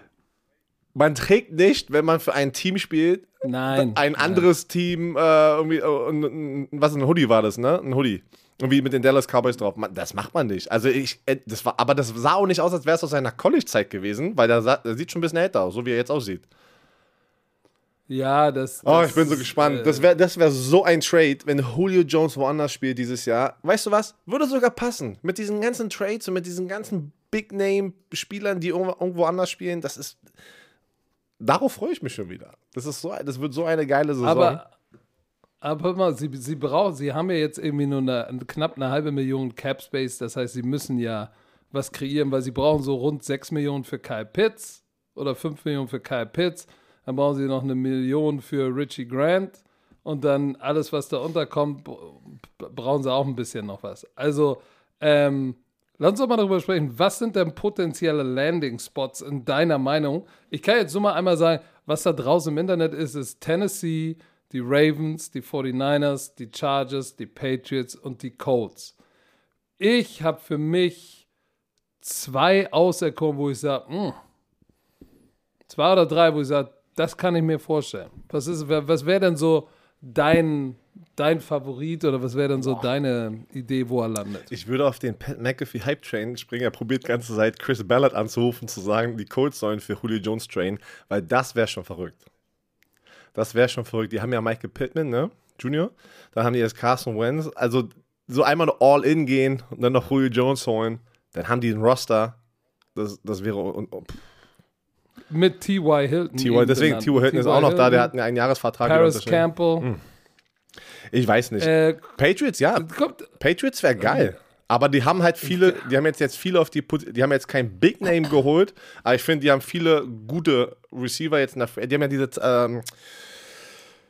man trägt nicht, wenn man für ein Team spielt, Nein. Ein anderes Nein. Team, äh, irgendwie, äh, was ein Hoodie war das, ne? Ein Hoodie. Irgendwie mit den Dallas Cowboys drauf. Man, das macht man nicht. Also ich, äh, das war, aber das sah auch nicht aus, als wäre es aus seiner College-Zeit gewesen, weil der, der, sieht schon ein bisschen älter aus, so wie er jetzt aussieht. Ja, das. Oh, ich bin so gespannt. Äh, das wäre das wär so ein Trade, wenn Julio Jones woanders spielt dieses Jahr. Weißt du was? Würde sogar passen. Mit diesen ganzen Trades und mit diesen ganzen Big-Name-Spielern, die irgendwo anders spielen. Das ist darauf freue ich mich schon wieder. Das ist so, das wird so eine geile Saison. Aber, aber mal, sie, sie brauchen, sie haben ja jetzt irgendwie nur eine, knapp eine halbe Million Cap Space. Das heißt, sie müssen ja was kreieren, weil sie brauchen so rund 6 Millionen für Kyle Pitts oder 5 Millionen für Kyle Pitts. Dann brauchen sie noch eine Million für Richie Grant. Und dann alles, was da unterkommt, brauchen sie auch ein bisschen noch was. Also, ähm, Lass uns mal darüber sprechen. Was sind denn potenzielle Landing-Spots in deiner Meinung? Ich kann jetzt nur mal einmal sagen, was da draußen im Internet ist, ist Tennessee, die Ravens, die 49ers, die Chargers, die Patriots und die Colts. Ich habe für mich zwei auserkoren, wo ich sage, hm, zwei oder drei, wo ich sage, das kann ich mir vorstellen. Was, was wäre denn so dein dein Favorit oder was wäre denn so Boah. deine Idee, wo er landet? Ich würde auf den Pat McAfee Hype Train springen. Er probiert die ganze Zeit Chris Ballard anzurufen, zu sagen, die Colts sollen für Julio Jones trainen, weil das wäre schon verrückt. Das wäre schon verrückt. Die haben ja Michael Pittman, ne? Junior. Dann haben die jetzt Carson Wentz. Also so einmal All-In gehen und dann noch Julio Jones holen. Dann haben die einen Roster. Das, das wäre. Und, und, Mit T.Y. Hilton. T.Y. Deswegen, T.Y. Hilton ist auch noch Hilton, da. Der hat einen Jahresvertrag. Paris Campbell. Hm. Ich weiß nicht. Äh, Patriots, ja. Kommt, Patriots wäre geil. Aber die haben halt viele, die haben jetzt, jetzt viele auf die, die haben jetzt kein Big Name geholt, aber ich finde, die haben viele gute Receiver jetzt in der, die haben ja diese, ähm,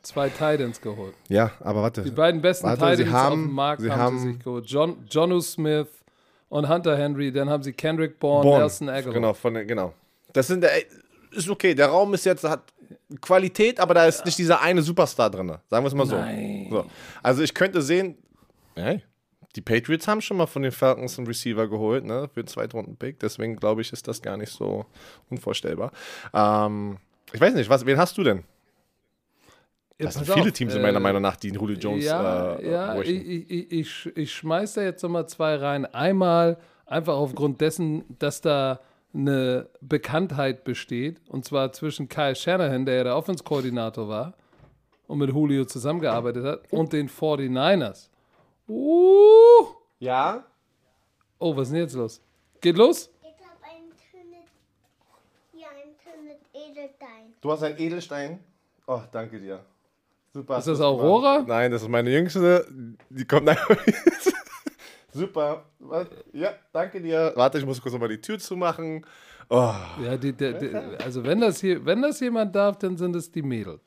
zwei Titans geholt. Ja, aber warte. Die beiden besten Warte, Titans haben- auf dem Markt sie haben, haben- sie sich geholt. John, Jonu Smith und Hunter Henry. Dann haben sie Kendrick Bourne, Bourne. Nelson Aguilar. Genau, von genau. Das sind, ey, ist okay. Der Raum ist jetzt, hat Qualität, aber da ist nicht dieser eine Superstar drin. Sagen wir es mal so. So. Also ich könnte sehen, hey, die Patriots haben schon mal von den Falcons einen Receiver geholt, ne, für einen Zweitrunden-Pick. Deswegen glaube ich, ist das gar nicht so unvorstellbar. Ähm, ich weiß nicht, was, wen hast du denn? Ja, Das sind viele auf, Teams äh, meiner Meinung nach, die Julio Jones Ja, äh, ja ich, ich, ich, ich schmeiß da jetzt nochmal zwei rein. Einmal einfach aufgrund dessen, dass da eine Bekanntheit besteht. Und zwar zwischen Kyle Shanahan, der ja der Offense-Koordinator war und mit Julio zusammengearbeitet hat, und den 49ers. Uh. Ja? Oh, was ist denn jetzt los? Geht los? Ich habe einen Tünet, ja, einen Tünet Edelstein. Du hast einen Edelstein. Oh, danke dir. Super. Ist das. Aurora? Nein, das ist meine jüngste. Die kommt nach. Super. Ja, danke dir. Warte, ich muss kurz nochmal die Tür zumachen. Oh. Ja, die, die, die, also wenn das hier, wenn das jemand darf, dann sind es die Mädels.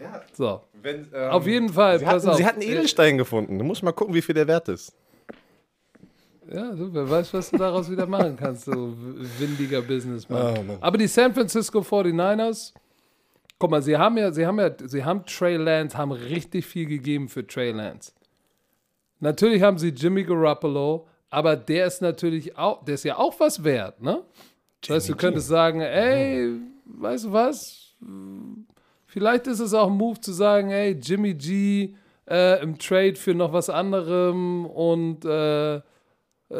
Ja, So. wenn, ähm, Auf jeden Fall, Sie pass hatten, auf. sie hatten Edelstein gefunden. Du musst mal gucken, wie viel der wert ist. Ja, du, wer weiß, was du daraus wieder machen kannst, du windiger Businessman. Oh. Aber die San Francisco 49ers, guck mal, sie haben ja, sie haben ja, sie haben Trey Lance, haben richtig viel gegeben für Trey Lance. Natürlich haben sie Jimmy Garoppolo, aber der ist natürlich auch, der ist ja auch was wert, ne? Das heißt, du könntest sagen, ey, weißt du was? Vielleicht ist es auch ein Move zu sagen, ey, Jimmy G äh, im Trade für noch was anderem und äh,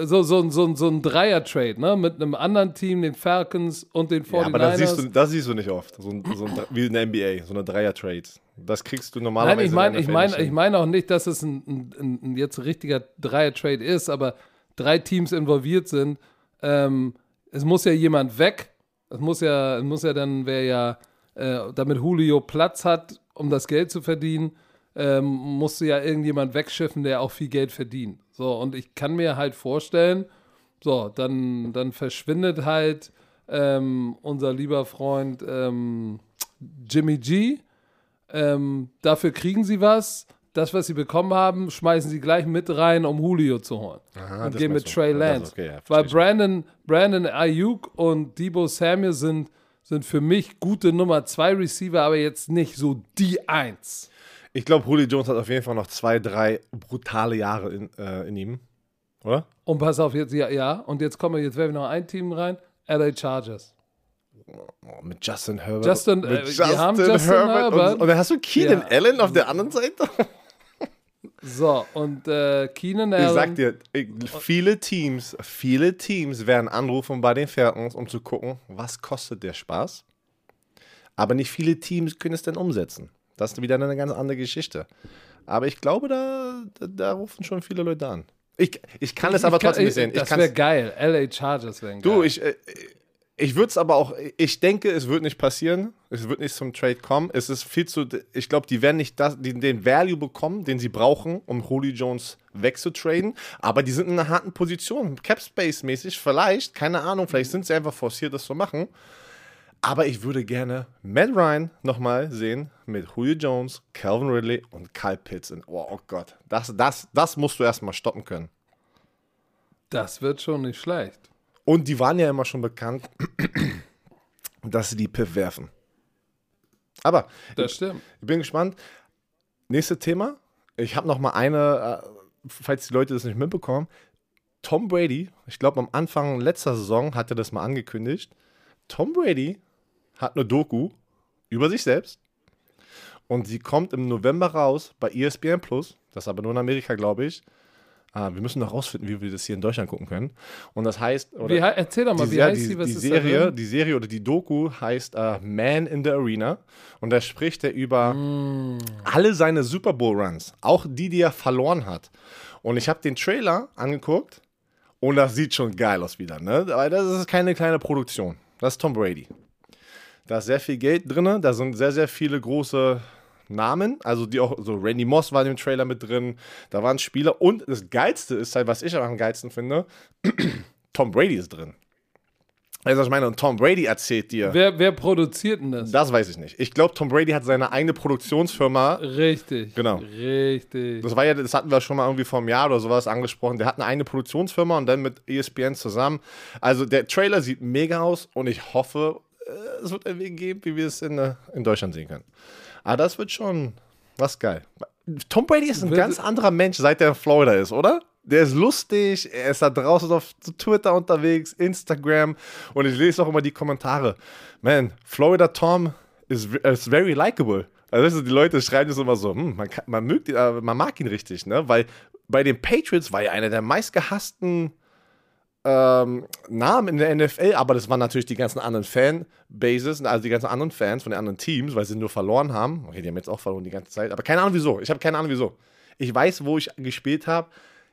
so, so, so, so ein Dreier-Trade, ne? Mit einem anderen Team, den Falcons und den 49ers. Ja, aber das siehst, du, das siehst du nicht oft. So ein, so ein, wie in der NBA, so eine Dreier-Trade. Das kriegst du normalerweise Nein, ich meine in ich mein, ich mein auch nicht, dass es ein, ein, ein, ein jetzt ein richtiger Dreier-Trade ist, aber drei Teams involviert sind. Ähm, es muss ja jemand weg. Es muss ja, es muss ja dann, wer ja, äh, damit Julio Platz hat, um das Geld zu verdienen, ähm, musste ja irgendjemand wegschiffen, der auch viel Geld verdient. So, und ich kann mir halt vorstellen, so, dann, dann verschwindet halt ähm, unser lieber Freund ähm, Jimmy G. Ähm, dafür kriegen sie was. Das, was sie bekommen haben, schmeißen sie gleich mit rein, um Julio zu holen. Aha, und gehen mit. Trey Lance. okay, ja, Weil. Brandon, Brandon Ayuk und Debo Samuel sind, sind für mich gute Nummer zwei Receiver, aber jetzt nicht so die Eins. Ich glaube, Julio Jones hat auf jeden Fall noch zwei, drei brutale Jahre in, äh, in ihm. Oder? Und pass auf, jetzt, ja, ja. Und jetzt kommen wir, jetzt werfen wir noch ein Team rein. LA Chargers. Oh, mit Justin Herbert. Justin, mit äh, wir haben Justin Herbert. Und, und dann hast du Keenan Ja. Allen auf der anderen Seite. So, und äh, Keenan Ich Allen. sag dir, ich- viele Teams, viele Teams werden anrufen bei den Falcons, um zu gucken, was kostet der Spaß. Aber nicht viele Teams können es dann umsetzen. Das ist wieder eine ganz andere Geschichte. Aber ich glaube, da, da, da rufen schon viele Leute an. Ich, ich kann es aber kann- trotzdem nicht sehen. Ich Das wäre geil. LA Chargers wären geil. Du, ich, äh, ich würde es aber auch, ich denke, es wird nicht passieren. Es wird nicht zum Trade kommen. Es ist viel zu, ich glaube, die werden nicht das, den, den Value bekommen, den sie brauchen, um Julio Jones wegzutraden. Aber die sind in einer harten Position, Cap Space mäßig, vielleicht, keine Ahnung, vielleicht sind sie einfach forciert, das zu machen. Aber ich würde gerne Matt Ryan nochmal sehen mit Julio Jones, Calvin Ridley und Kyle Pitts. In, oh, oh Gott, das, das, das musst du erstmal stoppen können. Das wird schon nicht schlecht. Und die waren ja immer schon bekannt, dass sie die Piff werfen. Aber Das stimmt. ich bin gespannt. Nächstes Thema. Ich habe noch mal eine, äh, falls die Leute das nicht mitbekommen. Tom Brady, ich glaube am Anfang letzter Saison hat er das mal angekündigt. Tom Brady hat eine Doku über sich selbst und sie kommt im November raus bei ESPN Plus. Das ist aber nur in Amerika, glaube ich. Ah, wir müssen noch rausfinden, wie wir das hier in Deutschland gucken können. Und das heißt, oder Wie, erzähl doch mal, die, wie heißt die, sie? Was die ist Serie, die Serie oder die Doku heißt äh, Man in the Arena und da spricht er über Mm. alle seine Super Bowl Runs, auch die, die er verloren hat. Und ich habe den Trailer angeguckt und das sieht schon geil aus wieder, ne? Aber das ist keine kleine Produktion. Das ist Tom Brady. Da ist sehr viel Geld drin, da sind sehr, sehr viele große Namen, also die auch, so Randy Moss war in dem Trailer mit drin, da waren Spieler und das Geilste ist halt, was ich am geilsten finde, Tom Brady ist drin. Also ich meine, und Tom Brady erzählt dir. Wer, wer produziert denn das? Das weiß ich nicht. Ich glaube, Tom Brady hat seine eigene Produktionsfirma. Richtig. Genau. Richtig. Das war ja, das hatten wir schon mal irgendwie vor einem Jahr oder sowas angesprochen. Der hat eine eigene Produktionsfirma und dann mit ESPN zusammen. Also der Trailer sieht mega aus und ich hoffe, es wird einen Weg geben, wie wir es in, äh, in Deutschland sehen können. Aber das wird schon was geil. Tom Brady ist ein Wird- ganz anderer Mensch, seit er in Florida ist, oder? Der ist lustig, er ist da draußen auf Twitter unterwegs, Instagram und ich lese auch immer die Kommentare. Man, Florida Tom is, is very likable. Also weißt du, die Leute schreiben das immer so, hm, man, kann, man, mögt, ihn, man mag ihn richtig, ne? Weil bei den Patriots war er einer der meistgehassten ähm, Namen in der NFL, aber das waren natürlich die ganzen anderen Fanbases, also die ganzen anderen Fans von den anderen Teams, weil sie nur verloren haben. Okay, die haben jetzt auch verloren die ganze Zeit, aber keine Ahnung wieso. Ich habe keine Ahnung wieso. Ich weiß, wo ich gespielt habe.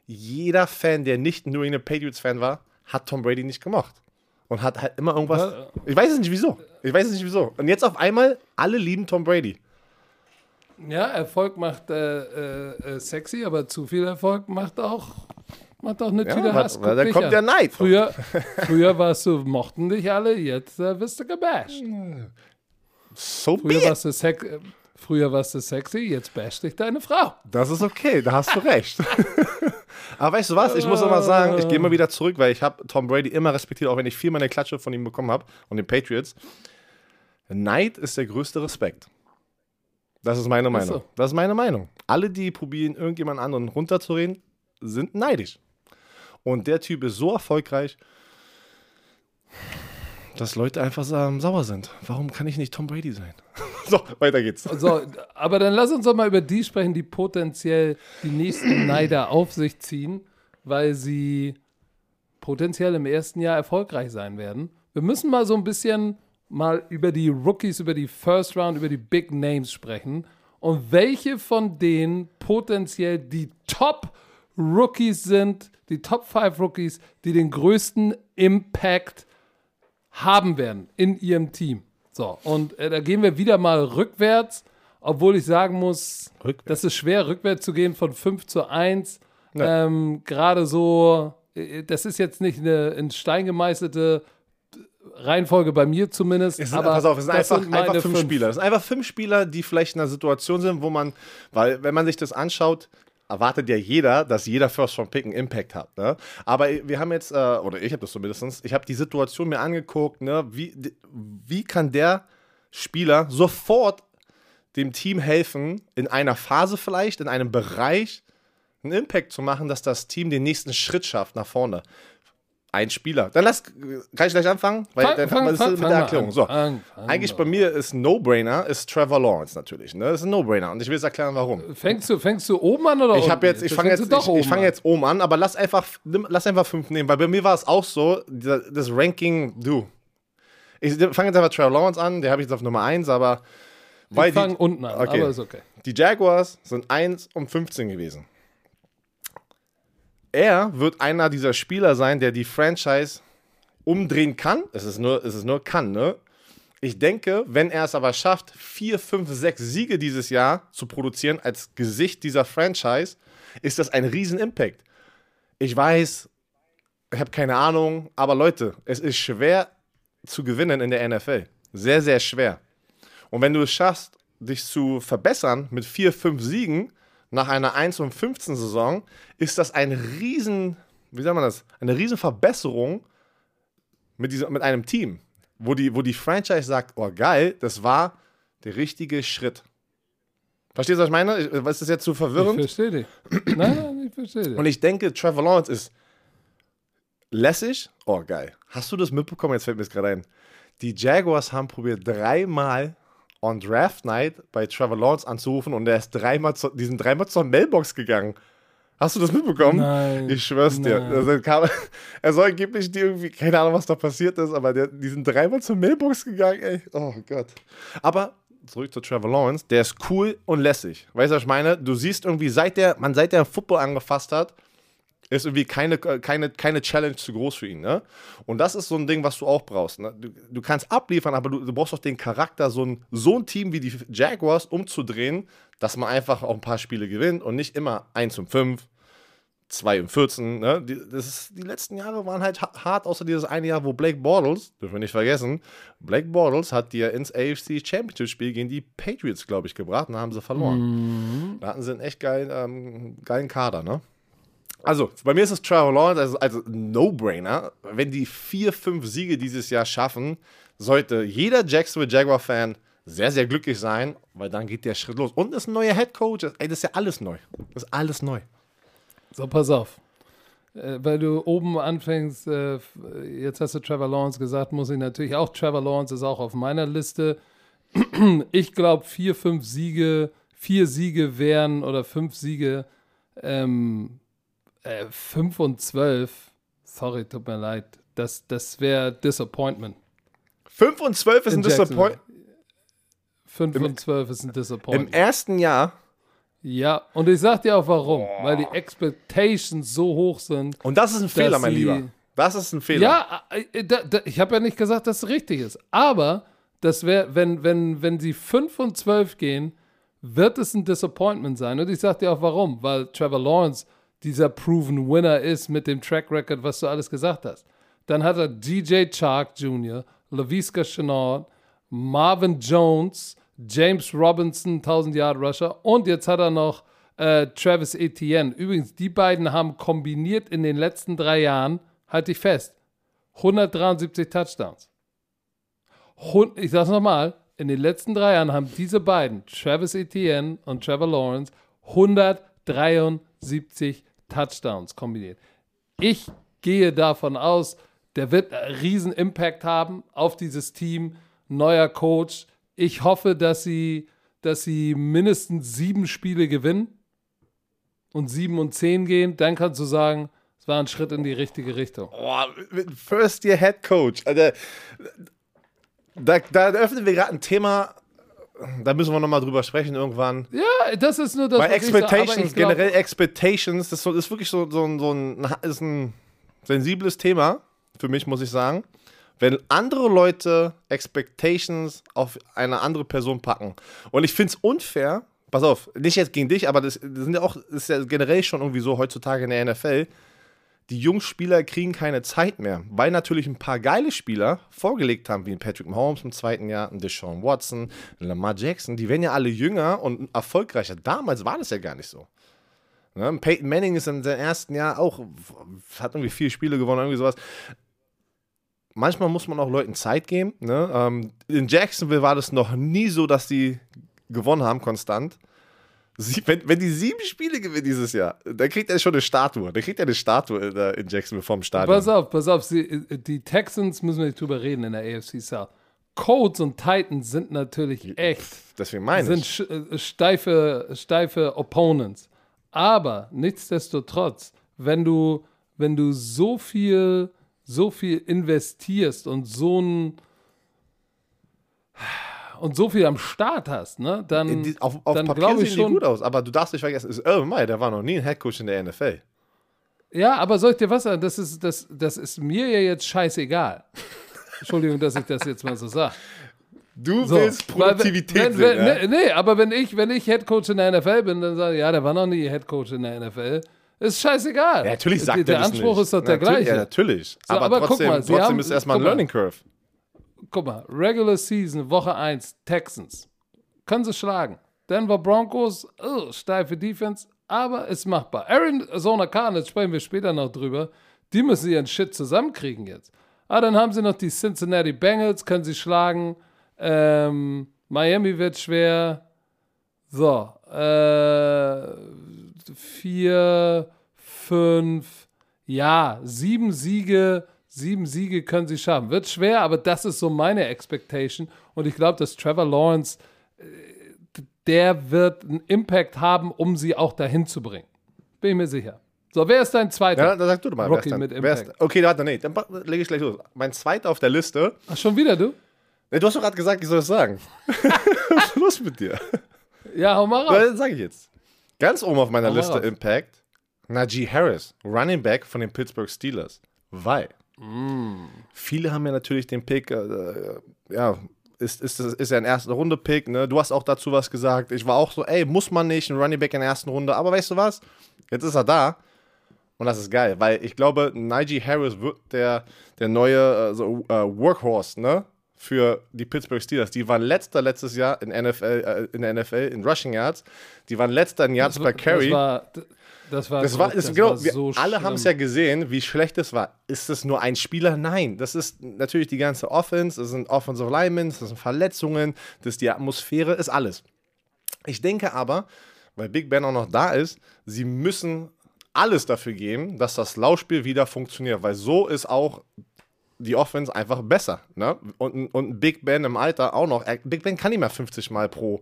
Jeder Fan, der nicht nur ein Patriots-Fan war, hat Tom Brady nicht gemocht. Und hat halt immer irgendwas. Ich weiß es nicht wieso. Ich weiß es nicht wieso. Und jetzt auf einmal, alle lieben Tom Brady. Ja, Erfolg macht äh, äh, äh, sexy, aber zu viel Erfolg macht auch, macht auch eine Ja, Tüte weil- Hass. weil dich kommt an. der Neid. Früher, früher warst du, mochten dich alle, jetzt äh, wirst du gebasht. So Früher warst du, sex äh, früher warst du sexy, jetzt basht dich deine Frau. Das ist okay, da hast du recht. Aber weißt du was, ich muss immer sagen, ich gehe mal wieder zurück, weil ich habe Tom Brady immer respektiert, auch wenn ich viel meine Klatsche von ihm bekommen habe und den Patriots. Neid ist der größte Respekt. Das ist meine Meinung. so. Das ist meine Meinung. Alle, die probieren, irgendjemand anderen runterzureden, sind neidisch. Und der Typ ist so erfolgreich, dass Leute einfach sauer sind. Warum kann ich nicht Tom Brady sein? so, weiter geht's. So, aber dann lass uns doch mal über die sprechen, die potenziell die nächsten Neider auf sich ziehen, weil sie potenziell im ersten Jahr erfolgreich sein werden. Wir müssen mal so ein bisschen mal über die Rookies, über die First Round, über die Big Names sprechen und welche von denen potenziell die Top Rookies sind, die Top 5 Rookies, die den größten Impact haben werden in ihrem Team. So, und äh, da gehen wir wieder mal rückwärts, obwohl ich sagen muss, Rückwärts. das ist schwer, rückwärts zu gehen von 5 zu 1. Ähm, Gerade so, äh, das ist jetzt nicht eine in Stein gemeißelte Reihenfolge bei mir zumindest. Es sind, aber pass auf, es sind einfach, sind einfach fünf, Spieler. Es sind einfach fünf Spieler, die vielleicht in einer Situation sind, wo man, weil wenn man sich das anschaut, erwartet ja jeder, dass jeder First Round Pick einen Impact hat. Ne? Aber wir haben jetzt, äh, oder ich habe das zumindest, ich habe die Situation mir angeguckt, ne? wie, wie kann der Spieler sofort dem Team helfen, in einer Phase vielleicht, in einem Bereich einen Impact zu machen, dass das Team den nächsten Schritt schafft nach vorne. Ein Spieler. Dann lass, kann ich gleich anfangen? Weil Fang- dann fang- ist fang- mit fang der Erklärung. an. So. Fang- fang Eigentlich bei mir ist No-Brainer, ist Trevor Lawrence natürlich. Ne? Das ist ein No-Brainer und ich will es erklären, warum. Fängst du, fängst du oben an oder Ich unten? habe jetzt, ich fange jetzt, ich, ich fange an. jetzt oben an, aber lass einfach, lass einfach fünf nehmen, weil bei mir war es auch so, das Ranking, du. Ich fange jetzt einfach Trevor Lawrence an, der habe ich jetzt auf Nummer 1, aber Ich fange unten an, Okay. aber ist okay. die Jaguars sind 1 und 15 gewesen. Er wird einer dieser Spieler sein, der die Franchise umdrehen kann. Es ist nur, es ist nur kann, ne? Ich denke, wenn er es aber schafft, vier, fünf, sechs Siege dieses Jahr zu produzieren als Gesicht dieser Franchise, ist das ein Riesen-Impact. Ich weiß, ich habe keine Ahnung, aber Leute, es ist schwer zu gewinnen in der NFL. Sehr, sehr schwer. Und wenn du es schaffst, dich zu verbessern mit vier, fünf Siegen nach einer 1 und 15 Saison, ist das ein riesen, wie sagt man das, eine riesen Verbesserung mit, dieser, mit einem Team, wo die, wo die Franchise sagt, oh geil, das war der richtige Schritt. Verstehst du, was ich meine? Ich- Ist das jetzt zu Ich verwirrend? verstehe dich. Nein, nein, ich verstehe dich. Und ich denke, Trevor Lawrence ist lässig. Oh, geil. Hast du das mitbekommen? Jetzt fällt mir das gerade ein. Die Jaguars haben probiert, dreimal on Draft Night bei Trevor Lawrence anzurufen und er ist dreimal zu, die sind dreimal zur Mailbox gegangen. Hast du das mitbekommen? Nein, Ich schwör's dir. Also kam, er soll angeblich die irgendwie, keine Ahnung, was da passiert ist, aber der, die sind dreimal zur Mailbox gegangen, ey. Oh Gott. Aber zurück zu Trevor Lawrence, der ist cool und lässig. Weißt du, was ich meine? Du siehst irgendwie, seit der, man seit der Football angefasst hat, ist irgendwie keine, keine, keine Challenge zu groß für ihn. Ne? Und das ist so ein Ding, was du auch brauchst. Ne? Du, du kannst abliefern, aber du, du brauchst auch den Charakter, so ein, so ein Team wie die Jaguars umzudrehen, dass man einfach auch ein paar Spiele gewinnt und nicht immer 1 und 5, 2 und 14. Ne? Die, das ist, die letzten Jahre waren halt ha- hart, außer dieses eine Jahr, wo Blake Bortles, dürfen wir nicht vergessen, Blake Bortles hat dir ins AFC Championship-Spiel gegen die Patriots, glaube ich, gebracht und da haben sie verloren. Da hatten sie einen echt geilen, ähm, geilen Kader, ne? Also, bei mir ist es Trevor Lawrence also, also No-Brainer. Wenn die vier, fünf Siege dieses Jahr schaffen, sollte jeder Jacksonville Jaguar-Fan sehr, sehr glücklich sein, weil dann geht der Schritt los. Und ist ein neuer Head Coach. Ey, das ist ja alles neu. Das ist alles neu. So, pass auf. Äh, weil du oben anfängst, äh, jetzt hast du Trevor Lawrence gesagt, muss ich natürlich auch, Trevor Lawrence ist auch auf meiner Liste. Ich glaube, vier, fünf Siege, vier Siege wären oder fünf Siege, ähm, äh, fünf und zwölf, sorry, tut mir leid, das, das wäre Disappointment. 5 und 12 ist In ein Disappointment. Fünf Im- und zwölf ist ein Im Disappointment. ersten Jahr, ja, und ich sag dir auch warum, weil die Expectations so hoch sind. und das ist ein Fehler, mein Lieber. Das ist ein Fehler. Ja, äh, da, da, ich habe ja nicht gesagt, dass es richtig ist. Aber das wäre, wenn, wenn, wenn sie 5 und 12 gehen, wird es ein Disappointment sein. Und ich sage dir auch warum. Weil Trevor Lawrence dieser proven Winner ist mit dem Track Record, was du alles gesagt hast. Dann hat er DJ Chark Jr., LaVisca Chenault, Marvin Jones, James Robinson, 1000 Yard Rusher und jetzt hat er noch äh, Travis Etienne. Übrigens, die beiden haben kombiniert in den letzten drei Jahren, halte ich fest, 173 Touchdowns. Hun- Ich sag's nochmal, in den letzten drei Jahren haben diese beiden, Travis Etienne und Trevor Lawrence, 173 Touchdowns kombiniert. Ich gehe davon aus, der wird einen riesen Impact haben auf dieses Team, neuer Coach. Ich hoffe, dass sie, dass sie mindestens sieben Spiele gewinnen und sieben und zehn gehen. Dann kannst du sagen, es war ein Schritt in die richtige Richtung. Mit First Year Head Coach. Also, da, da öffnen wir gerade ein Thema, da müssen wir nochmal drüber sprechen irgendwann. Ja, das ist nur das, aber Expectations, glaub- generell Expectations, das ist, wirklich so, so, ein- so ein, ist ein sensibles Thema für mich, muss ich sagen. Wenn andere Leute Expectations auf eine andere Person packen. Und ich finde es unfair, pass auf, nicht jetzt gegen dich, aber das, das sind ja auch, das ist ja generell schon irgendwie so heutzutage in der NFL. Die jungen Spieler kriegen keine Zeit mehr, weil natürlich ein paar geile Spieler vorgelegt haben, wie Patrick Mahomes im zweiten Jahr, Deshaun Watson, Lamar Jackson. Die werden ja alle jünger und erfolgreicher. Damals war das ja gar nicht so. Ne? Peyton Manning ist in seinem ersten Jahr auch, hat irgendwie vier Spiele gewonnen, irgendwie sowas. Manchmal muss man auch Leuten Zeit geben. Ne? Ähm, in Jacksonville war das noch nie so, dass die gewonnen haben, konstant. Wenn, wenn die sieben Spiele gewinnen dieses Jahr, dann kriegt er schon eine Statue. Dann kriegt er eine Statue in, in Jacksonville vom Stadion. Pass auf, pass auf. Sie, die Texans müssen wir nicht drüber reden in der AFC South. Colts und Titans sind natürlich echt, Deswegen meine sind ich. äh, steife, steife Opponents. Aber nichtsdestotrotz, wenn du, wenn du so viel, so viel investierst und so ein und so viel am Start hast, ne, dann, Die, auf auf dann Papier glaube ich schon. gut aus, aber du darfst nicht vergessen, ist Urban Meyer, der war noch nie ein Headcoach in der NFL. Ja, aber soll ich dir was sagen? Das ist, das, das ist mir ja jetzt scheißegal. Entschuldigung, dass ich das jetzt mal so sage. Du So, willst weil Produktivität wenn, sehen, wenn, ja? nee, nee, aber wenn ich, wenn ich Headcoach in der NFL bin, dann sage ich, ja, der war noch nie Headcoach in der NFL. Ist scheißegal. Ja, natürlich sagt der er das Anspruch nicht. ist doch der Natürlich, gleiche. Ja, natürlich. So, aber, aber guck trotzdem, mal, sie trotzdem haben- ist erstmal ein guck mal. Learning Curve. Guck mal, Regular Season, Woche 1, Texans. Können sie schlagen. Denver Broncos, oh, steife Defense, aber ist machbar. Arizona Cardinals, sprechen wir später noch drüber, die müssen ihren Shit zusammenkriegen jetzt. Ah, dann haben sie noch die Cincinnati Bengals, können sie schlagen. Ähm, Miami wird schwer. So, äh, vier, fünf, ja, sieben Siege, sieben Siege können sie schaffen. Wird schwer, aber das ist so meine Expectation. Und ich glaube, dass Trevor Lawrence, äh, der wird einen Impact haben, um sie auch dahin zu bringen. Bin ich mir sicher. So, wer ist dein zweiter? Ja, dann sag du doch mal. dann- mit wer ist- Impact. Okay, warte, nee, dann lege ich gleich los. Mein zweiter auf der Liste. Ach, schon wieder du? Nee, du hast doch gerade gesagt, ich soll das sagen. Was ist los mit dir? Ja, hau mal raus. Dann sage ich jetzt. Ganz oben auf meiner Hau Liste raus. Impact. Najee Harris, Running Back von den Pittsburgh Steelers. Weil Mm. viele haben ja natürlich den Pick, äh, ja, ist, ist, ist ja ein erste Runde Pick, ne? Du hast auch dazu was gesagt. Ich war auch so, ey, muss man nicht, ein Running Back in der ersten Runde. Aber weißt du was? Jetzt ist er da. Und das ist geil, weil ich glaube, Najee Harris wird der, der neue äh, so, äh, Workhorse, ne? Für die Pittsburgh Steelers. Die waren letzter letztes Jahr in, NFL, äh, in der NFL in Rushing Yards. Die waren letzter in Yards Das per Carry. Das war, das war, Das war, das das genau, war so alle haben es ja gesehen, wie schlecht es war. Ist es nur ein Spieler? Nein. Das ist natürlich die ganze Offense, das sind Offensive Linemen, das sind Verletzungen, das ist die Atmosphäre, ist alles. Ich denke aber, weil Big Ben auch noch da ist, sie müssen alles dafür geben, dass das Laufspiel wieder funktioniert, weil so ist auch die Offense einfach besser. Ne? Und, und Big Ben im Alter auch noch. Big Ben kann nicht mehr 50 Mal pro,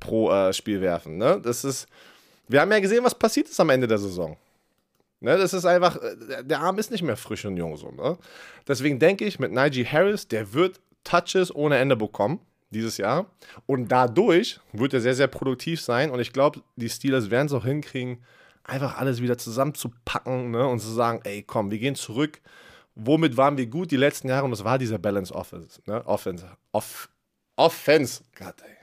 pro äh, Spiel werfen. Ne? Das ist, wir haben ja gesehen, was passiert ist am Ende der Saison. Ne, das ist einfach, äh, der Arm ist nicht mehr frisch und jung so. Ne? Deswegen denke ich, mit Najee Harris, der wird Touches ohne Ende bekommen dieses Jahr. Und dadurch wird er sehr, sehr produktiv sein. Und ich glaube, die Steelers werden es auch hinkriegen, einfach alles wieder zusammenzupacken ne? und zu sagen, ey, komm, wir gehen zurück. Womit waren wir gut die letzten Jahre? Und das war dieser Balance Offense. Ne? Offense. Off Offense. Gott, ey.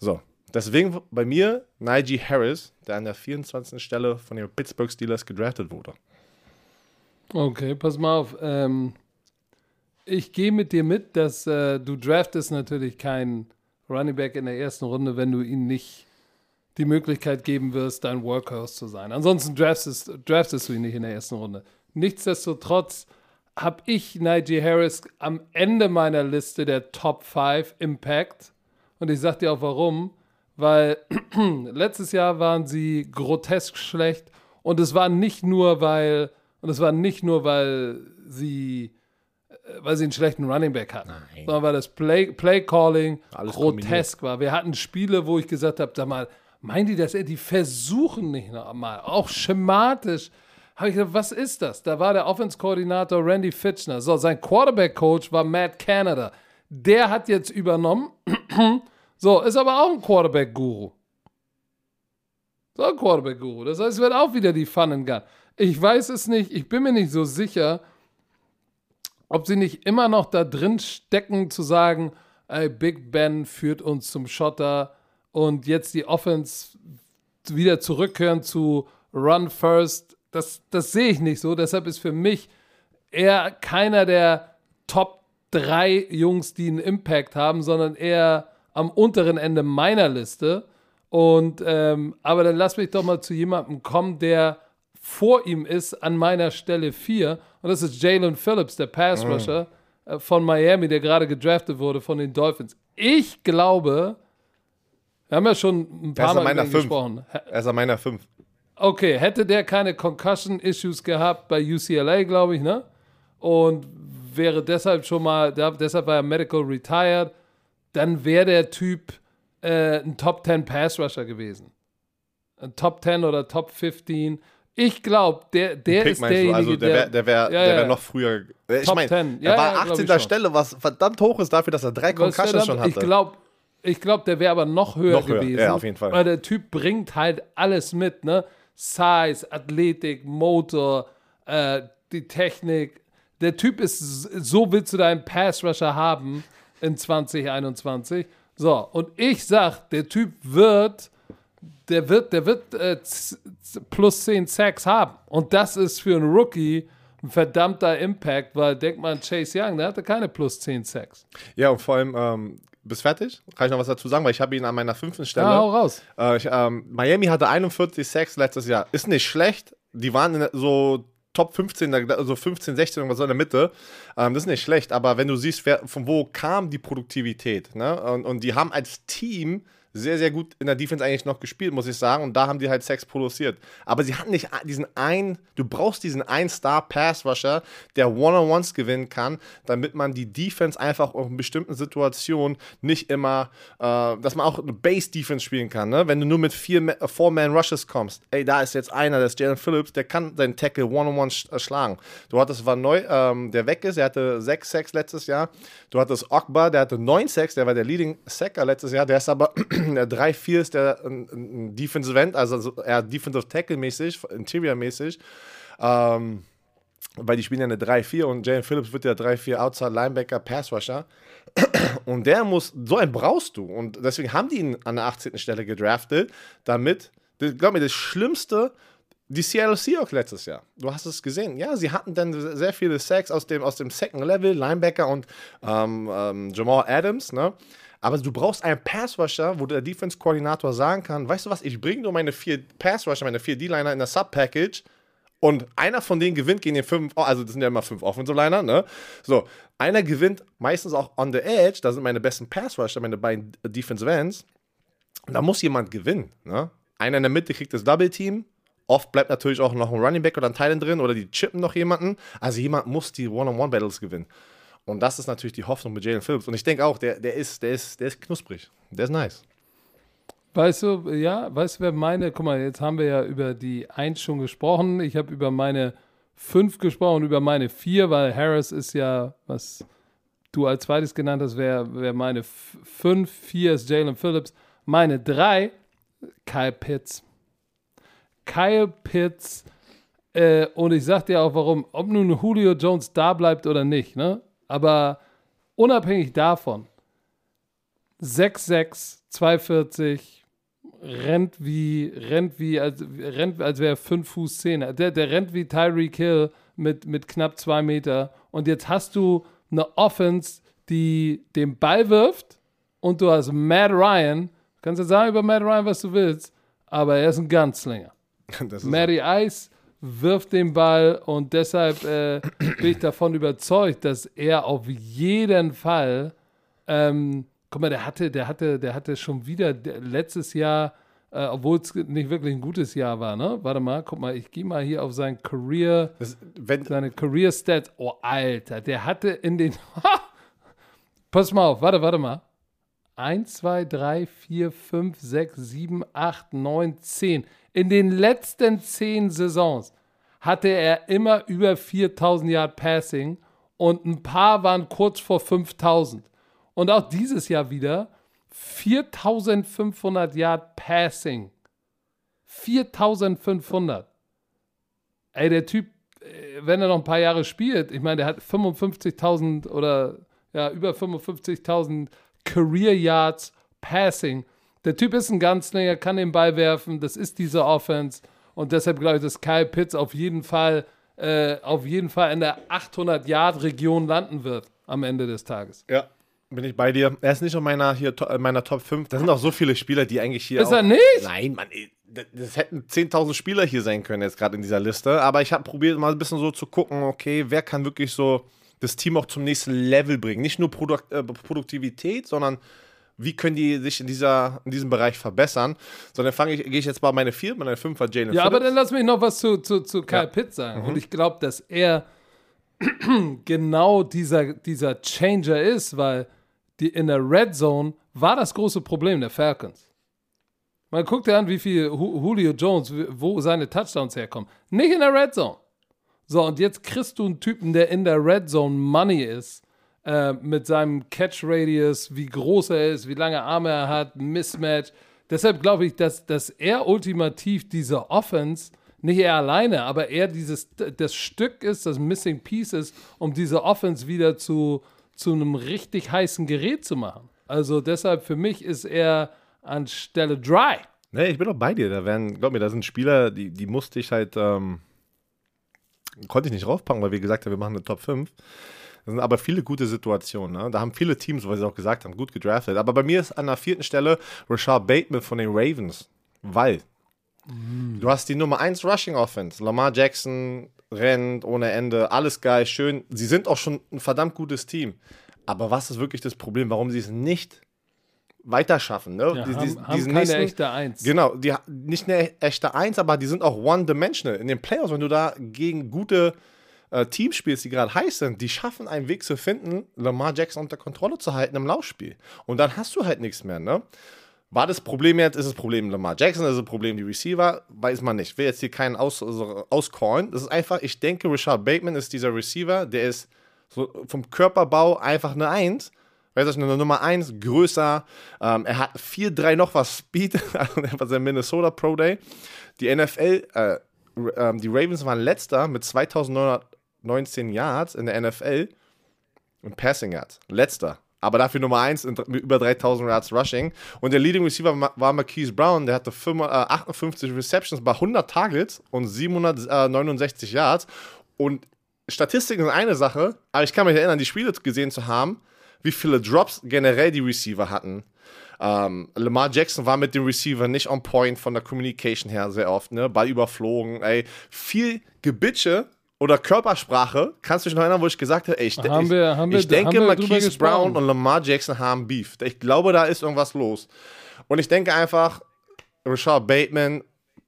So, deswegen bei mir Najee Harris, der an der 24. Stelle von den Pittsburgh Steelers gedraftet wurde. Okay, pass mal auf. Ähm, ich gehe mit dir mit, dass äh, du draftest natürlich keinen Running Back in der ersten Runde, wenn du ihm nicht die Möglichkeit geben wirst, dein Workhorse zu sein. Ansonsten draftest, draftest du ihn nicht in der ersten Runde. Nichtsdestotrotz habe ich Najee Harris am Ende meiner Liste der Top 5 Impact. Und ich sag dir auch warum. Weil letztes Jahr waren sie grotesk schlecht. Und es war nicht nur, weil, und es war nicht nur, weil sie, äh, weil sie einen schlechten Running Back hatten, sondern weil das Play, Play Calling Alles grotesk war. Wir hatten Spiele, wo ich gesagt habe, sag mal, meinen die das? Die versuchen nicht noch mal, auch schematisch. Habe ich gedacht, was ist das? Da war der Offense-Koordinator Randy Fitchner. So, sein Quarterback-Coach war Matt Canada. Der hat jetzt übernommen. so, ist aber auch ein Quarterback-Guru. So ein Quarterback-Guru. Das heißt, es wird auch wieder die Fun Gun. Ich weiß es nicht. Ich bin mir nicht so sicher, ob sie nicht immer noch da drin stecken, zu sagen, ey, Big Ben führt uns zum Schotter und jetzt die Offense wieder zurückkehren zu Run First. Das, das sehe ich nicht so. Deshalb ist für mich eher keiner der Top 3 Jungs, die einen Impact haben, sondern eher am unteren Ende meiner Liste. Und ähm, aber dann lass mich doch mal zu jemandem kommen, der vor ihm ist an meiner Stelle 4. Und das ist Jalen Phillips, der Pass Rusher äh, von Miami, der gerade gedraftet wurde von den Dolphins. Ich glaube, wir haben ja schon ein paar Mal meiner 5. gesprochen. Er ist an meiner 5. Okay, hätte der keine Concussion-Issues gehabt bei UCLA, glaube ich, ne? Und wäre deshalb schon mal, deshalb war er medical retired, dann wäre der Typ äh, ein Top 10 Pass-Rusher gewesen. Ein Top 10 oder Top 15. Ich glaube, der, der Pick ist meinst du? derjenige, Also der wäre der wär, Ja, der ja. wär noch früher. Ich meine, 10. er Ja, war ja, glaub 18. ich schon. Stelle, was verdammt hoch ist dafür, dass er drei Concussions schon hatte. Ich glaube, ich glaub, der wäre aber noch höher Noch höher, gewesen. ja, auf jeden Fall. Weil der Typ bringt halt alles mit, ne? Size, Athletik, Motor, äh, die Technik. Der Typ ist, so willst du deinen Pass-Rusher haben in 2021. So, und ich sag, der Typ wird, der wird, der wird äh, plus 10 Sacks haben. Und das ist für einen Rookie ein verdammter Impact, weil denk mal an Chase Young, der hatte keine plus 10 Sacks. Ja, und vor allem, ähm, bist fertig? Kann ich noch was dazu sagen? Weil ich habe ihn an meiner fünften Stelle. Ja, hau raus. Äh, ich, ähm, Miami hatte 41 Sacks letztes Jahr. Ist nicht schlecht. Die waren so Top 15, da- also 15, 16, irgendwas so in der Mitte. Ähm, das ist nicht schlecht, aber wenn du siehst, wer, von wo kam die Produktivität, ne? Und, und die haben als Team sehr, sehr gut in der Defense eigentlich noch gespielt, muss ich sagen. Und da haben die halt Sex produziert. Aber sie hatten nicht diesen einen, du brauchst diesen einen Star-Pass-Rusher, der One-on-Ones gewinnen kann, damit man die Defense einfach in bestimmten Situationen nicht immer, äh, dass man auch eine Base-Defense spielen kann. Ne? Wenn du nur mit vier äh, Four-Man-Rushes kommst, ey, da ist jetzt einer, das ist Jalen Phillips, der kann seinen Tackle One-on-One sch äh, schlagen. Du hattest Van Neu, ähm, der weg ist, der hatte sechs Sacks letztes Jahr. Du hattest Ogba, der hatte neun Sacks, der war der Leading Sacker letztes Jahr, der ist aber der 3-4 ist der ein, ein Defensive End, also so eher Defensive Tackle-mäßig, Interior-mäßig. Ähm, weil die spielen ja eine 3-4 und Jalen Phillips wird ja 3-4 Outside Linebacker, Pass Rusher. Und der muss, so einen brauchst du. Und deswegen haben die ihn an der 18. Stelle gedraftet, damit, glaub mir, das Schlimmste die Seattle Seahawks letztes Jahr. Du hast es gesehen. Ja, sie hatten dann sehr viele Sacks aus dem, aus dem Second Level, Linebacker und ähm, ähm, Jamal Adams, ne? Aber du brauchst einen Pass-Rusher, wo der Defense-Koordinator sagen kann, weißt du was, ich bringe nur meine vier Pass-Rusher, meine vier D-Liner in der Sub-Package und einer von denen gewinnt gegen den fünf, also das sind ja immer fünf Offensive-Liner, ne? So, einer gewinnt meistens auch on the edge, da sind meine besten Pass-Rusher, meine beiden Defensive Ends. Da muss jemand gewinnen, ne? Einer in der Mitte kriegt das Double-Team, Oft bleibt natürlich auch noch ein Running Back oder ein Teil drin oder die chippen noch jemanden. Also jemand muss die One-on-One-Battles gewinnen. Und das ist natürlich die Hoffnung mit Jalen Phillips. Und ich denke auch, der, der, ist, der, ist, der ist knusprig. Der ist nice. Weißt du, ja, weißt du, wer meine, guck mal, jetzt haben wir ja über die 1 schon gesprochen. Ich habe über meine 5 gesprochen, über meine 4, weil Harris ist ja, was du als zweites genannt hast, wäre wär meine 5, 4 ist Jalen Phillips. Meine 3, Kyle Pitts. Kyle Pitts. Äh, und ich sag dir auch warum, ob nun Julio Jones da bleibt oder nicht, ne? Aber unabhängig davon, 6'6, 240, rennt wie, rennt wie, als, rennt, als wäre er 5 Fuß 10. Der, der rennt wie Tyreek Hill mit, mit knapp 2 Meter. Und jetzt hast du eine Offense, die den Ball wirft und du hast Matt Ryan. Kannst du sagen über Matt Ryan, was du willst, aber er ist ein Ganzlinger. Matty Ice wirft den Ball und deshalb äh, bin ich davon überzeugt, dass er auf jeden Fall, ähm, guck mal, der hatte, der hatte, der hatte schon wieder letztes Jahr, äh, obwohl es nicht wirklich ein gutes Jahr war, ne? Warte mal, guck mal, ich gehe mal hier auf sein Career, das, wenn, seine Career Stats. Oh, Alter, der hatte in den, pass mal auf, warte, warte mal. 1, 2, 3, 4, 5, 6, 7, 8, 9, 10. In den letzten zehn Saisons hatte er immer über 4000 Yard Passing und ein paar waren kurz vor 5000. Und auch dieses Jahr wieder 4500 Yard Passing. 4500. Ey, der Typ, äh, wenn er noch ein paar Jahre spielt, ich meine, der hat 55.000 oder ja, über 55.000 Career Yards Passing. Der Typ ist ein Ganzlinger, kann den Ball werfen, das ist diese Offense. Und deshalb glaube ich, dass Kyle Pitts auf jeden Fall, äh, auf jeden Fall in der 800-Yard-Region landen wird am Ende des Tages. Ja, bin ich bei dir. Er ist nicht in meiner, hier, meiner Top 5. Da sind auch so viele Spieler, die eigentlich hier. Ist auch, er nicht? Nein, Mann, das hätten 10.000 Spieler hier sein können, jetzt gerade in dieser Liste. Aber ich habe probiert, mal ein bisschen so zu gucken, okay, wer kann wirklich so das Team auch zum nächsten Level bringen. Nicht nur Produkt, äh, Produktivität, sondern wie können die sich in, dieser, in diesem Bereich verbessern. Sondern fange ich, gehe ich jetzt mal meine vier, meine fünf war Jalen Ja, Phillips. aber dann lass mich noch was zu, zu, zu Kyle ja. Pitt sagen. Mhm. Und ich glaube, dass er genau dieser, dieser Changer ist, weil die, in der Red Zone war das große Problem der Falcons. Man guckt dir an, wie viel Julio Jones, wo seine Touchdowns herkommen. Nicht in der Red Zone. So, und jetzt kriegst du einen Typen, der in der Red Zone Money ist äh, mit seinem Catch-Radius, wie groß er ist, wie lange Arme er hat, Mismatch. Deshalb glaube ich, dass, dass er ultimativ diese Offense, nicht er alleine, aber er dieses, das Stück ist, das Missing Piece ist, um diese Offense wieder zu, zu einem richtig heißen Gerät zu machen. Also deshalb für mich ist er anstelle Dry. Nee, ich bin auch bei dir. Da werden, glaub mir, da sind Spieler, die, die musste ich halt, ähm, konnte ich nicht raufpacken, weil wir gesagt haben, wir machen eine Top 5. Das sind aber viele gute Situationen. Ne? Da haben viele Teams, weil sie auch gesagt haben, gut gedraftet. Aber bei mir ist an der vierten Stelle Rashad Bateman von den Ravens. Weil mm. du hast die Nummer 1 Rushing Offense. Lamar Jackson rennt ohne Ende, alles geil, schön. Sie sind auch schon ein verdammt gutes Team. Aber was ist wirklich das Problem, warum sie es nicht weiter schaffen. Ne? Ja, die, die, haben, haben keine nächsten, echte Eins. Genau, die, nicht eine echte Eins, aber die sind auch one-dimensional. In den Playoffs, wenn du da gegen gute äh, Teams die gerade heiß sind, die schaffen einen Weg zu finden, Lamar Jackson unter Kontrolle zu halten im Laufspiel. Und dann hast du halt nichts mehr, ne? War das Problem jetzt, ist das Problem Lamar Jackson, ist das Problem die Receiver? Weiß man nicht. Ich will jetzt hier keinen aus, also auscallen. Das ist einfach, ich denke, Richard Bateman ist dieser Receiver, der ist so vom Körperbau einfach eine Eins. Weißt du, eine Nummer 1, größer. Ähm, er hat 4-3 noch was Speed, also war sein Minnesota Pro Day. Die NFL, äh, äh, die Ravens waren letzter mit 2900 19 Yards in der NFL und Passing Yards. Letzter. aber dafür Nummer 1 mit über 3000 Yards Rushing. Und der Leading Receiver war Marquise Brown, der hatte 5, äh, 58 Receptions bei 100 Targets und 769 Yards. Und Statistiken sind eine Sache, aber ich kann mich erinnern, die Spiele gesehen zu haben, wie viele Drops generell die Receiver hatten. Ähm, Lamar Jackson war mit dem Receiver nicht on point von der Communication her sehr oft, ne? Ball überflogen, ey. Viel Gebitsche oder Körpersprache. Kannst du dich noch erinnern, wo ich gesagt habe, ey, ich, Haben ich, wir- haben ich denke, wir drüber Marquise? Brown und Lamar Jackson haben Beef. Ich glaube, da ist irgendwas los. Und ich denke einfach, Rashad Bateman,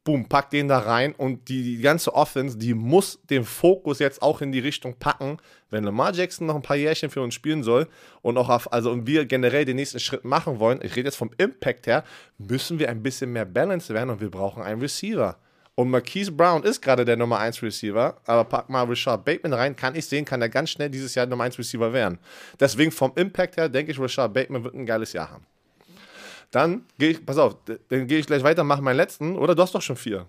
boom, pack den da rein und die, die ganze Offense, die muss den Fokus jetzt auch in die Richtung packen, wenn Lamar Jackson noch ein paar Jährchen für uns spielen soll und auch auf, also und wir generell den nächsten Schritt machen wollen, ich rede jetzt vom Impact her, müssen wir ein bisschen mehr Balance werden und wir brauchen einen Receiver. Und Marquise Brown ist gerade der Nummer 1 Receiver, aber pack mal Rashad Bateman rein, kann ich sehen, kann er ganz schnell dieses Jahr Nummer 1 Receiver werden. Deswegen vom Impact her denke ich, Rashad Bateman wird ein geiles Jahr haben. Dann gehe ich, pass auf, dann gehe ich gleich weiter, mache meinen letzten, oder du hast doch schon vier.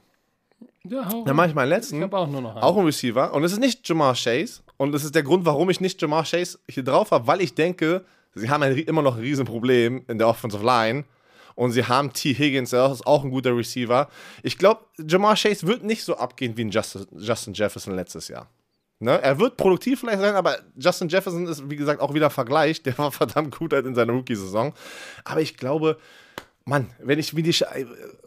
Ja, hau Dann mache ich meinen letzten. Ich habe auch nur noch einen. Auch ein Receiver. Und es ist nicht Jamar Chase. Und das ist der Grund, warum ich nicht Jamar Chase hier drauf habe, weil ich denke, sie haben ein, immer noch ein Riesenproblem in der Offensive Line. Und sie haben T. Higgins, der ist auch ein guter Receiver. Ich glaube, Jamar Chase wird nicht so abgehen wie ein Justin, Justin Jefferson letztes Jahr. Ne? Er wird produktiv vielleicht sein, aber Justin Jefferson ist, wie gesagt, auch wieder Vergleich. Der war verdammt gut halt in seiner Rookie-Saison. Aber ich glaube, Mann, wenn ich mir die Sch-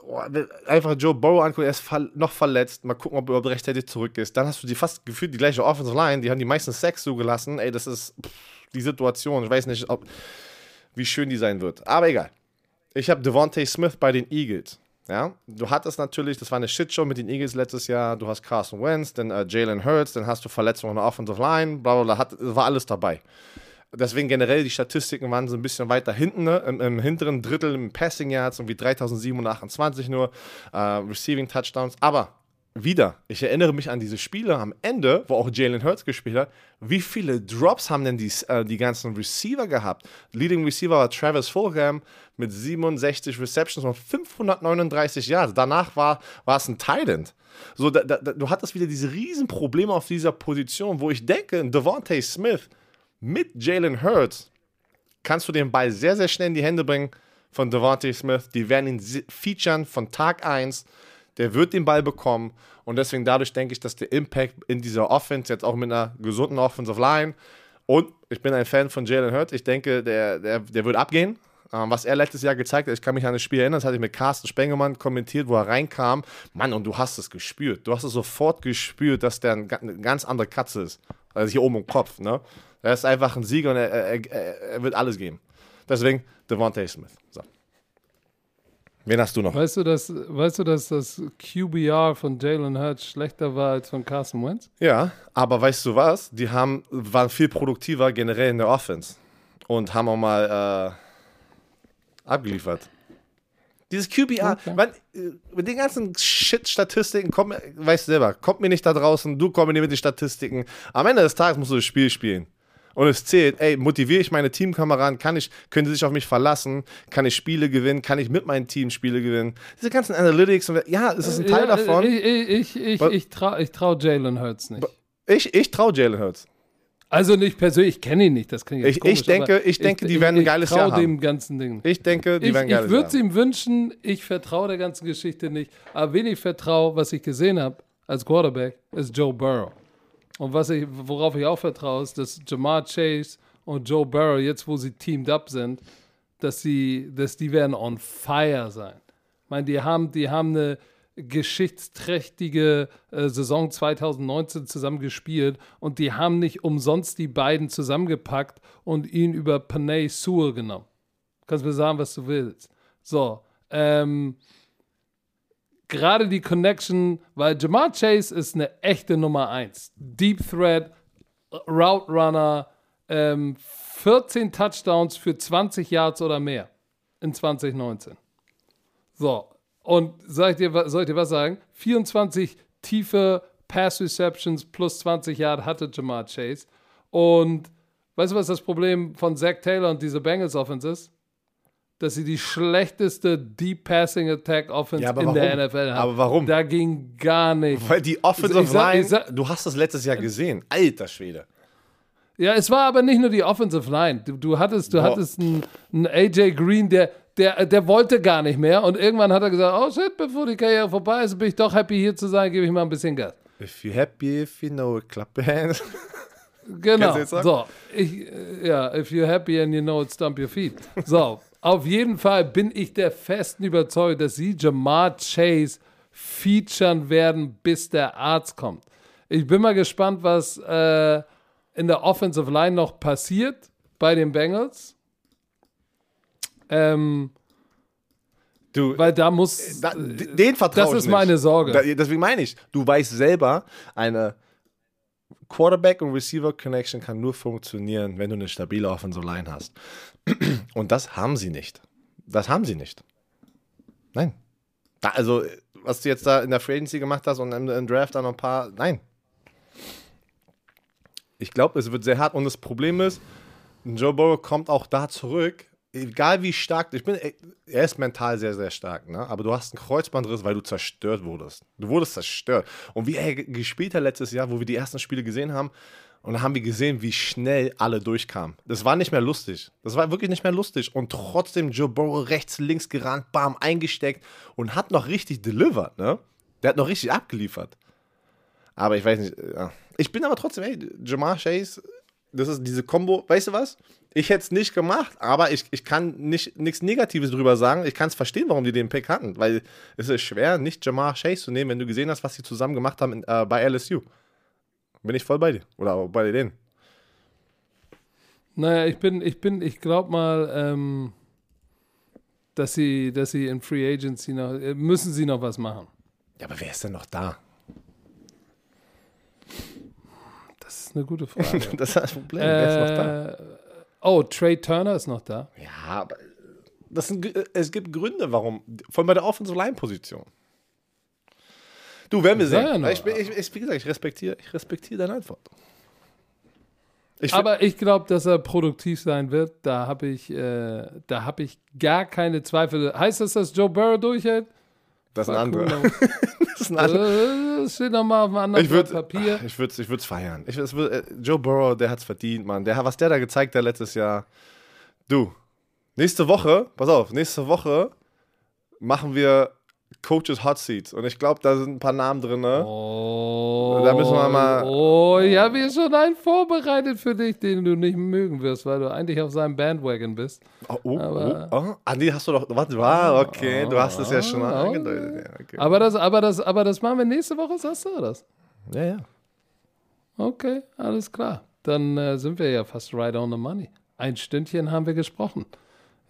oh, einfach Joe Burrow angucke, er ist ver noch verletzt, mal gucken, ob er überhaupt rechtzeitig zurück ist. Dann hast du die fast gefühlt die gleiche Offensive Line, die haben die meisten Sacks zugelassen. Ey, das ist pff, die Situation. Ich weiß nicht, ob, wie schön die sein wird. Aber egal. Ich habe Devontae Smith bei den Eagles. Ja, du hattest natürlich, das war eine Shitshow mit den Eagles letztes Jahr. Du hast Carson Wentz, dann äh, Jalen Hurts, dann hast du Verletzungen in der Offensive Line, bla bla bla, hat, war alles dabei. Deswegen generell, die Statistiken waren so ein bisschen weiter hinten, ne? Im, im hinteren Drittel im Passing Yards, irgendwie 3728 nur, äh, Receiving Touchdowns. Aber wieder, ich erinnere mich an diese Spiele am Ende, wo auch Jalen Hurts gespielt hat. Wie viele Drops haben denn die, äh, die ganzen Receiver gehabt? Leading Receiver war Travis Fulgham mit 67 Receptions und 539 Yards. Danach war, war es ein Tight So, da, da, du hattest wieder diese riesen Probleme auf dieser Position, wo ich denke, Devontae Smith mit Jalen Hurts kannst du den Ball sehr, sehr schnell in die Hände bringen von Devontae Smith. Die werden ihn featuren von Tag 1. Der wird den Ball bekommen. Und deswegen dadurch denke ich, dass der Impact in dieser Offense, jetzt auch mit einer gesunden Offensive Line, und ich bin ein Fan von Jalen Hurts, ich denke, der, der, der wird abgehen. Ähm, was er letztes Jahr gezeigt hat, ich kann mich an das Spiel erinnern, das hatte ich mit Carsten Spengemann kommentiert, wo er reinkam. Mann, und du hast es gespürt. Du hast es sofort gespürt, dass der ein, eine ganz andere Katze ist. Also hier oben im Kopf. Ne? Er ist einfach ein Sieger und er, er, er, er wird alles geben. Deswegen Devontae Smith. So. Wen hast du noch? Weißt du, dass, weißt du, dass das QBR von Jalen Hurts schlechter war als von Carson Wentz? Ja, aber weißt du was? Die haben, waren viel produktiver generell in der Offense und haben auch mal äh, abgeliefert. Dieses QBR, Okay. man, äh, mit den ganzen Shit-Statistiken, komm, weißt du selber, kommt mir nicht da draußen, du komm mir nicht mit den Statistiken. Am Ende des Tages musst du das Spiel spielen. Und es zählt, ey, motiviere ich meine Teamkameraden, kann ich, können sie sich auf mich verlassen, kann ich Spiele gewinnen, kann ich mit meinem Team Spiele gewinnen. Diese ganzen Analytics, und, ja, es ist ein Teil Ja, davon. Ich, ich, ich, Was- ich traue ich trau Jalen Hurts nicht. Ich, ich traue Jalen Hurts. Also nicht persönlich, ich kenne ihn nicht, das klingt jetzt Ich- ich komisch, denke- aber ich denke, die werden ein geiles ich trau Jahr haben. dem ganzen Ding. Ich denke, die Ich, werden ich geil würde es ihm wünschen, ich vertraue der ganzen Geschichte nicht. Aber wen ich vertraue, was ich gesehen habe als Quarterback, ist Joe Burrow. Und was ich, worauf ich auch vertraue, ist, dass Jamar Chase und Joe Burrow, jetzt wo sie teamed up sind, dass, sie, dass die werden on fire sein. Ich meine, die haben, die haben eine geschichtsträchtige äh, Saison 2019 zusammen gespielt und die haben nicht umsonst die beiden zusammengepackt und ihn über Panay Sewell genommen. Kannst mir sagen, was du willst. So, ähm, gerade die Connection, weil Jamar Chase ist eine echte Nummer 1. Deep Threat, Route Runner, ähm, 14 Touchdowns für 20 Yards oder mehr in 2019. So, und soll ich dir, soll ich dir was sagen? 24 tiefe Pass Receptions plus 20 Yard hatte Jamar Chase. Und weißt du, was das Problem von Zach Taylor und dieser Bengals Offense ist? Dass sie die schlechteste Deep Passing Attack Offense Ja, in der warum? NFL haben. Aber warum? Da ging gar nicht. Weil die Offensive Ich sag- Line, ich sag- du hast das letztes Jahr gesehen. Alter Schwede. Ja, es war aber nicht nur die Offensive Line. Du, du hattest, du Boah. hattest einen, einen AJ Green, der, der, der wollte gar nicht mehr. Und irgendwann hat er gesagt, oh shit, bevor die Karriere vorbei ist, bin ich doch happy hier zu sein, gebe ich mal ein bisschen Gas. If you happy, if you know it, clap your hands. Genau. So, ich, äh, ja, if you're happy and you know it, stomp your feet. So, auf jeden Fall bin ich der festen Überzeugung, dass sie Jamar Chase featuren werden, bis der Arzt kommt. Ich bin mal gespannt, was äh, in der Offensive Line noch passiert bei den Bengals. Ähm, Du, weil da muss. da, d- den vertraue das ist nicht. meine Sorge. Da, deswegen meine ich, du weißt selber, eine Quarterback und Receiver Connection kann nur funktionieren, wenn du eine stabile Offensive Line hast. Und das haben sie nicht. Das haben sie nicht. Nein. Also, was du jetzt da in der Free Agency gemacht hast und im, im Draft da noch ein paar. Nein. Ich glaube, es wird sehr hart. Und das Problem ist, Joe Burrow kommt auch da zurück. Egal wie stark, ich bin, er ist mental sehr, sehr stark, ne? aber du hast einen Kreuzbandriss, weil du zerstört wurdest. Du wurdest zerstört. Und wie er ge- gespielt hat letztes Jahr, wo wir die ersten Spiele gesehen haben, und da haben wir gesehen, wie schnell alle durchkamen. Das war nicht mehr lustig. Das war wirklich nicht mehr lustig. Und trotzdem Joe Burrow rechts, links gerannt, bam, eingesteckt und hat noch richtig delivered, ne? Der hat noch richtig abgeliefert. Aber ich weiß nicht. Ja. Ich bin aber trotzdem, ey, Jamar Chase, das ist diese Combo. Weißt du was? Ich hätte es nicht gemacht, aber ich, ich kann nicht nichts Negatives drüber sagen. Ich kann es verstehen, warum die den Pick hatten, weil es ist schwer, nicht Jamar Chase zu nehmen, wenn du gesehen hast, was sie zusammen gemacht haben in, äh, bei LSU. Bin ich voll bei dir. Oder auch bei denen. Naja, ich bin, ich bin, ich glaube mal, ähm, dass sie, dass sie in Free Agency noch, äh, müssen sie noch was machen. Ja, aber wer ist denn noch da? Das ist eine gute Frage. Das ist das Problem. wer ist noch da? äh, oh, Trey Turner ist noch da. Ja, aber das sind, Gr- es gibt Gründe, warum. Vor allem bei der Offensive Line Position. Du, werden wir sehen. ja ich, bin- ich, ich, wie gesagt, ich respektiere, ich respektiere deine Antwort. Ich Aber ich glaube, dass er produktiv sein wird. Da habe ich, äh, da habe ich gar keine Zweifel. Heißt das, dass Joe Burrow durchhält? das ist ein anderer. Das ist ein anderer. Äh, Das steht nochmal auf einem anderen Ich würde Blatt Papier. ich würd's, ich würd's feiern. Ich, es wird, äh, Joe Burrow, der hat's verdient, Mann. Der, was der da gezeigt hat letztes Jahr. Du, nächste Woche, pass auf, nächste Woche machen wir Coaches Hot Seats. Und ich glaube, da sind ein paar Namen drin, ne? Oh, Da müssen wir mal- Oh, ich habe hier schon einen vorbereitet für dich, den du nicht mögen wirst, weil du eigentlich auf seinem Bandwagon bist. Oh, oh, Aber- oh, oh. Ah, nee, hast du doch. Warte, war, okay, du hast es ja schon oh. angedeutet. Ja, okay. Aber das, aber das, aber das machen wir nächste Woche, sagst du das? ja, ja. Okay, alles klar. Dann äh, sind wir ja fast right on the money. Ein Stündchen haben wir gesprochen.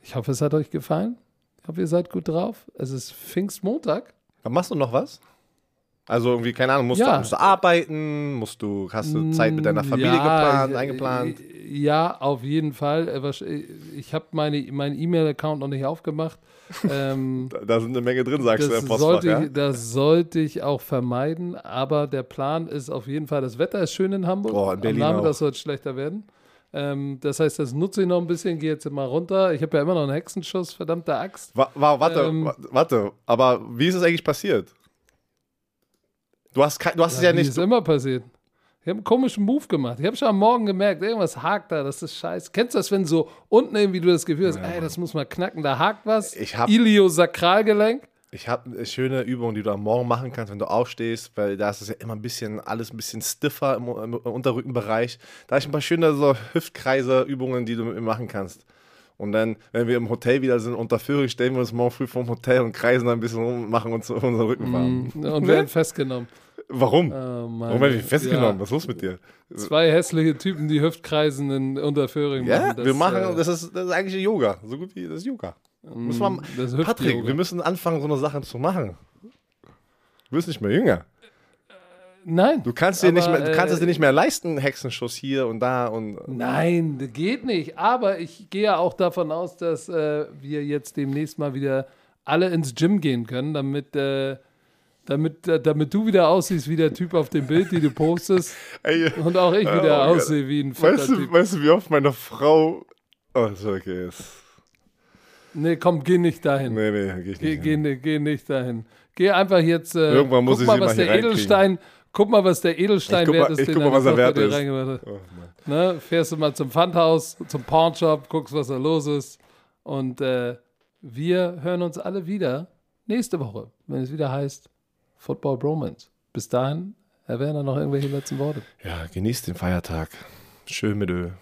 Ich hoffe, es hat euch gefallen. Ich hoffe, ihr seid gut drauf. Es ist Pfingstmontag. Aber machst du noch was? Also irgendwie, keine Ahnung, musst, Ja. du, musst du arbeiten? Musst du, hast du Zeit mit deiner Familie geplant, ich- eingeplant? Ja, auf jeden Fall. Äh, wahrsch- Ich habe meine, meinen E-Mail-Account noch nicht aufgemacht. ähm, Da, sind eine Menge drin, sagst du das, im Postfach, sollte ja? ich, das sollte ich auch vermeiden. Aber der Plan ist auf jeden Fall, das Wetter ist schön in Hamburg. Boah, in Berlin Am Nachmittag auch. soll es schlechter werden. Ähm, das heißt, das nutze ich noch ein bisschen, gehe jetzt mal runter. Ich habe ja immer noch einen Hexenschuss, verdammte Axt. Wa wa warte, Ähm, wa warte, aber wie ist es eigentlich passiert? Du hast, kein, du hast es ja nicht. ist immer passiert. Ich habe einen komischen Move gemacht. Ich habe schon am Morgen gemerkt, irgendwas hakt da, das ist scheiße. Kennst du das, wenn so unten irgendwie du das Gefühl hast, ey, das muss mal knacken, da hakt was? Ich hab- Iliosakralgelenk. Ich habe eine schöne Übung, die du am Morgen machen kannst, wenn du aufstehst, weil da ist es ja immer ein bisschen, alles ein bisschen stiffer im, im Unterrückenbereich. Da habe ich ein paar schöne so Hüftkreise-Übungen, die du mit mir machen kannst. Und dann, wenn wir im Hotel wieder sind, unter Führung, stellen wir uns morgen früh vom Hotel und kreisen ein bisschen rum und machen uns unseren Rücken warm. Und werden festgenommen. Warum? Oh. Warum werden wir festgenommen? Ja. Was ist los mit dir? Zwei hässliche Typen, die Hüftkreisen in Unterföhring Ja, machen. Das, wir machen, äh, das, ist, das ist eigentlich Yoga. So gut wie das ist Yoga. Wir, das ist Patrick, wir müssen anfangen, so eine Sache zu machen. Du wirst nicht mehr jünger. Nein. Du kannst, dir nicht mehr, du kannst äh, es dir nicht mehr leisten, Hexenschuss hier und da und. Nein, das geht nicht. Aber ich gehe ja auch davon aus, dass äh, wir jetzt demnächst mal wieder alle ins Gym gehen können, damit, äh, damit, äh, damit du wieder aussiehst wie der Typ auf dem Bild, die du postest. Ey, Und auch ich wieder Oh aussehe wie ein fetter weißt, du, Typ. weißt du, wie oft meine Frau. Oh, ist okay. Nee, komm, geh nicht dahin. nee, nee, geh ich nicht. geh, geh nicht dahin. Geh einfach jetzt. Äh, Irgendwann muss guck ich mal, sie was mal der. Edelstein. guck mal, was der Edelstein wert ist, ich guck mal, was er wert ist. Oh. Ne? Fährst du mal zum Pfandhaus, zum Pawnshop, guckst, was da los ist. Und äh, wir hören uns alle wieder nächste Woche, wenn es wieder heißt Football Bromance. Bis dahin, Herr Werner, noch irgendwelche letzten Worte. Ja, genießt den Feiertag. Schön mit Öl.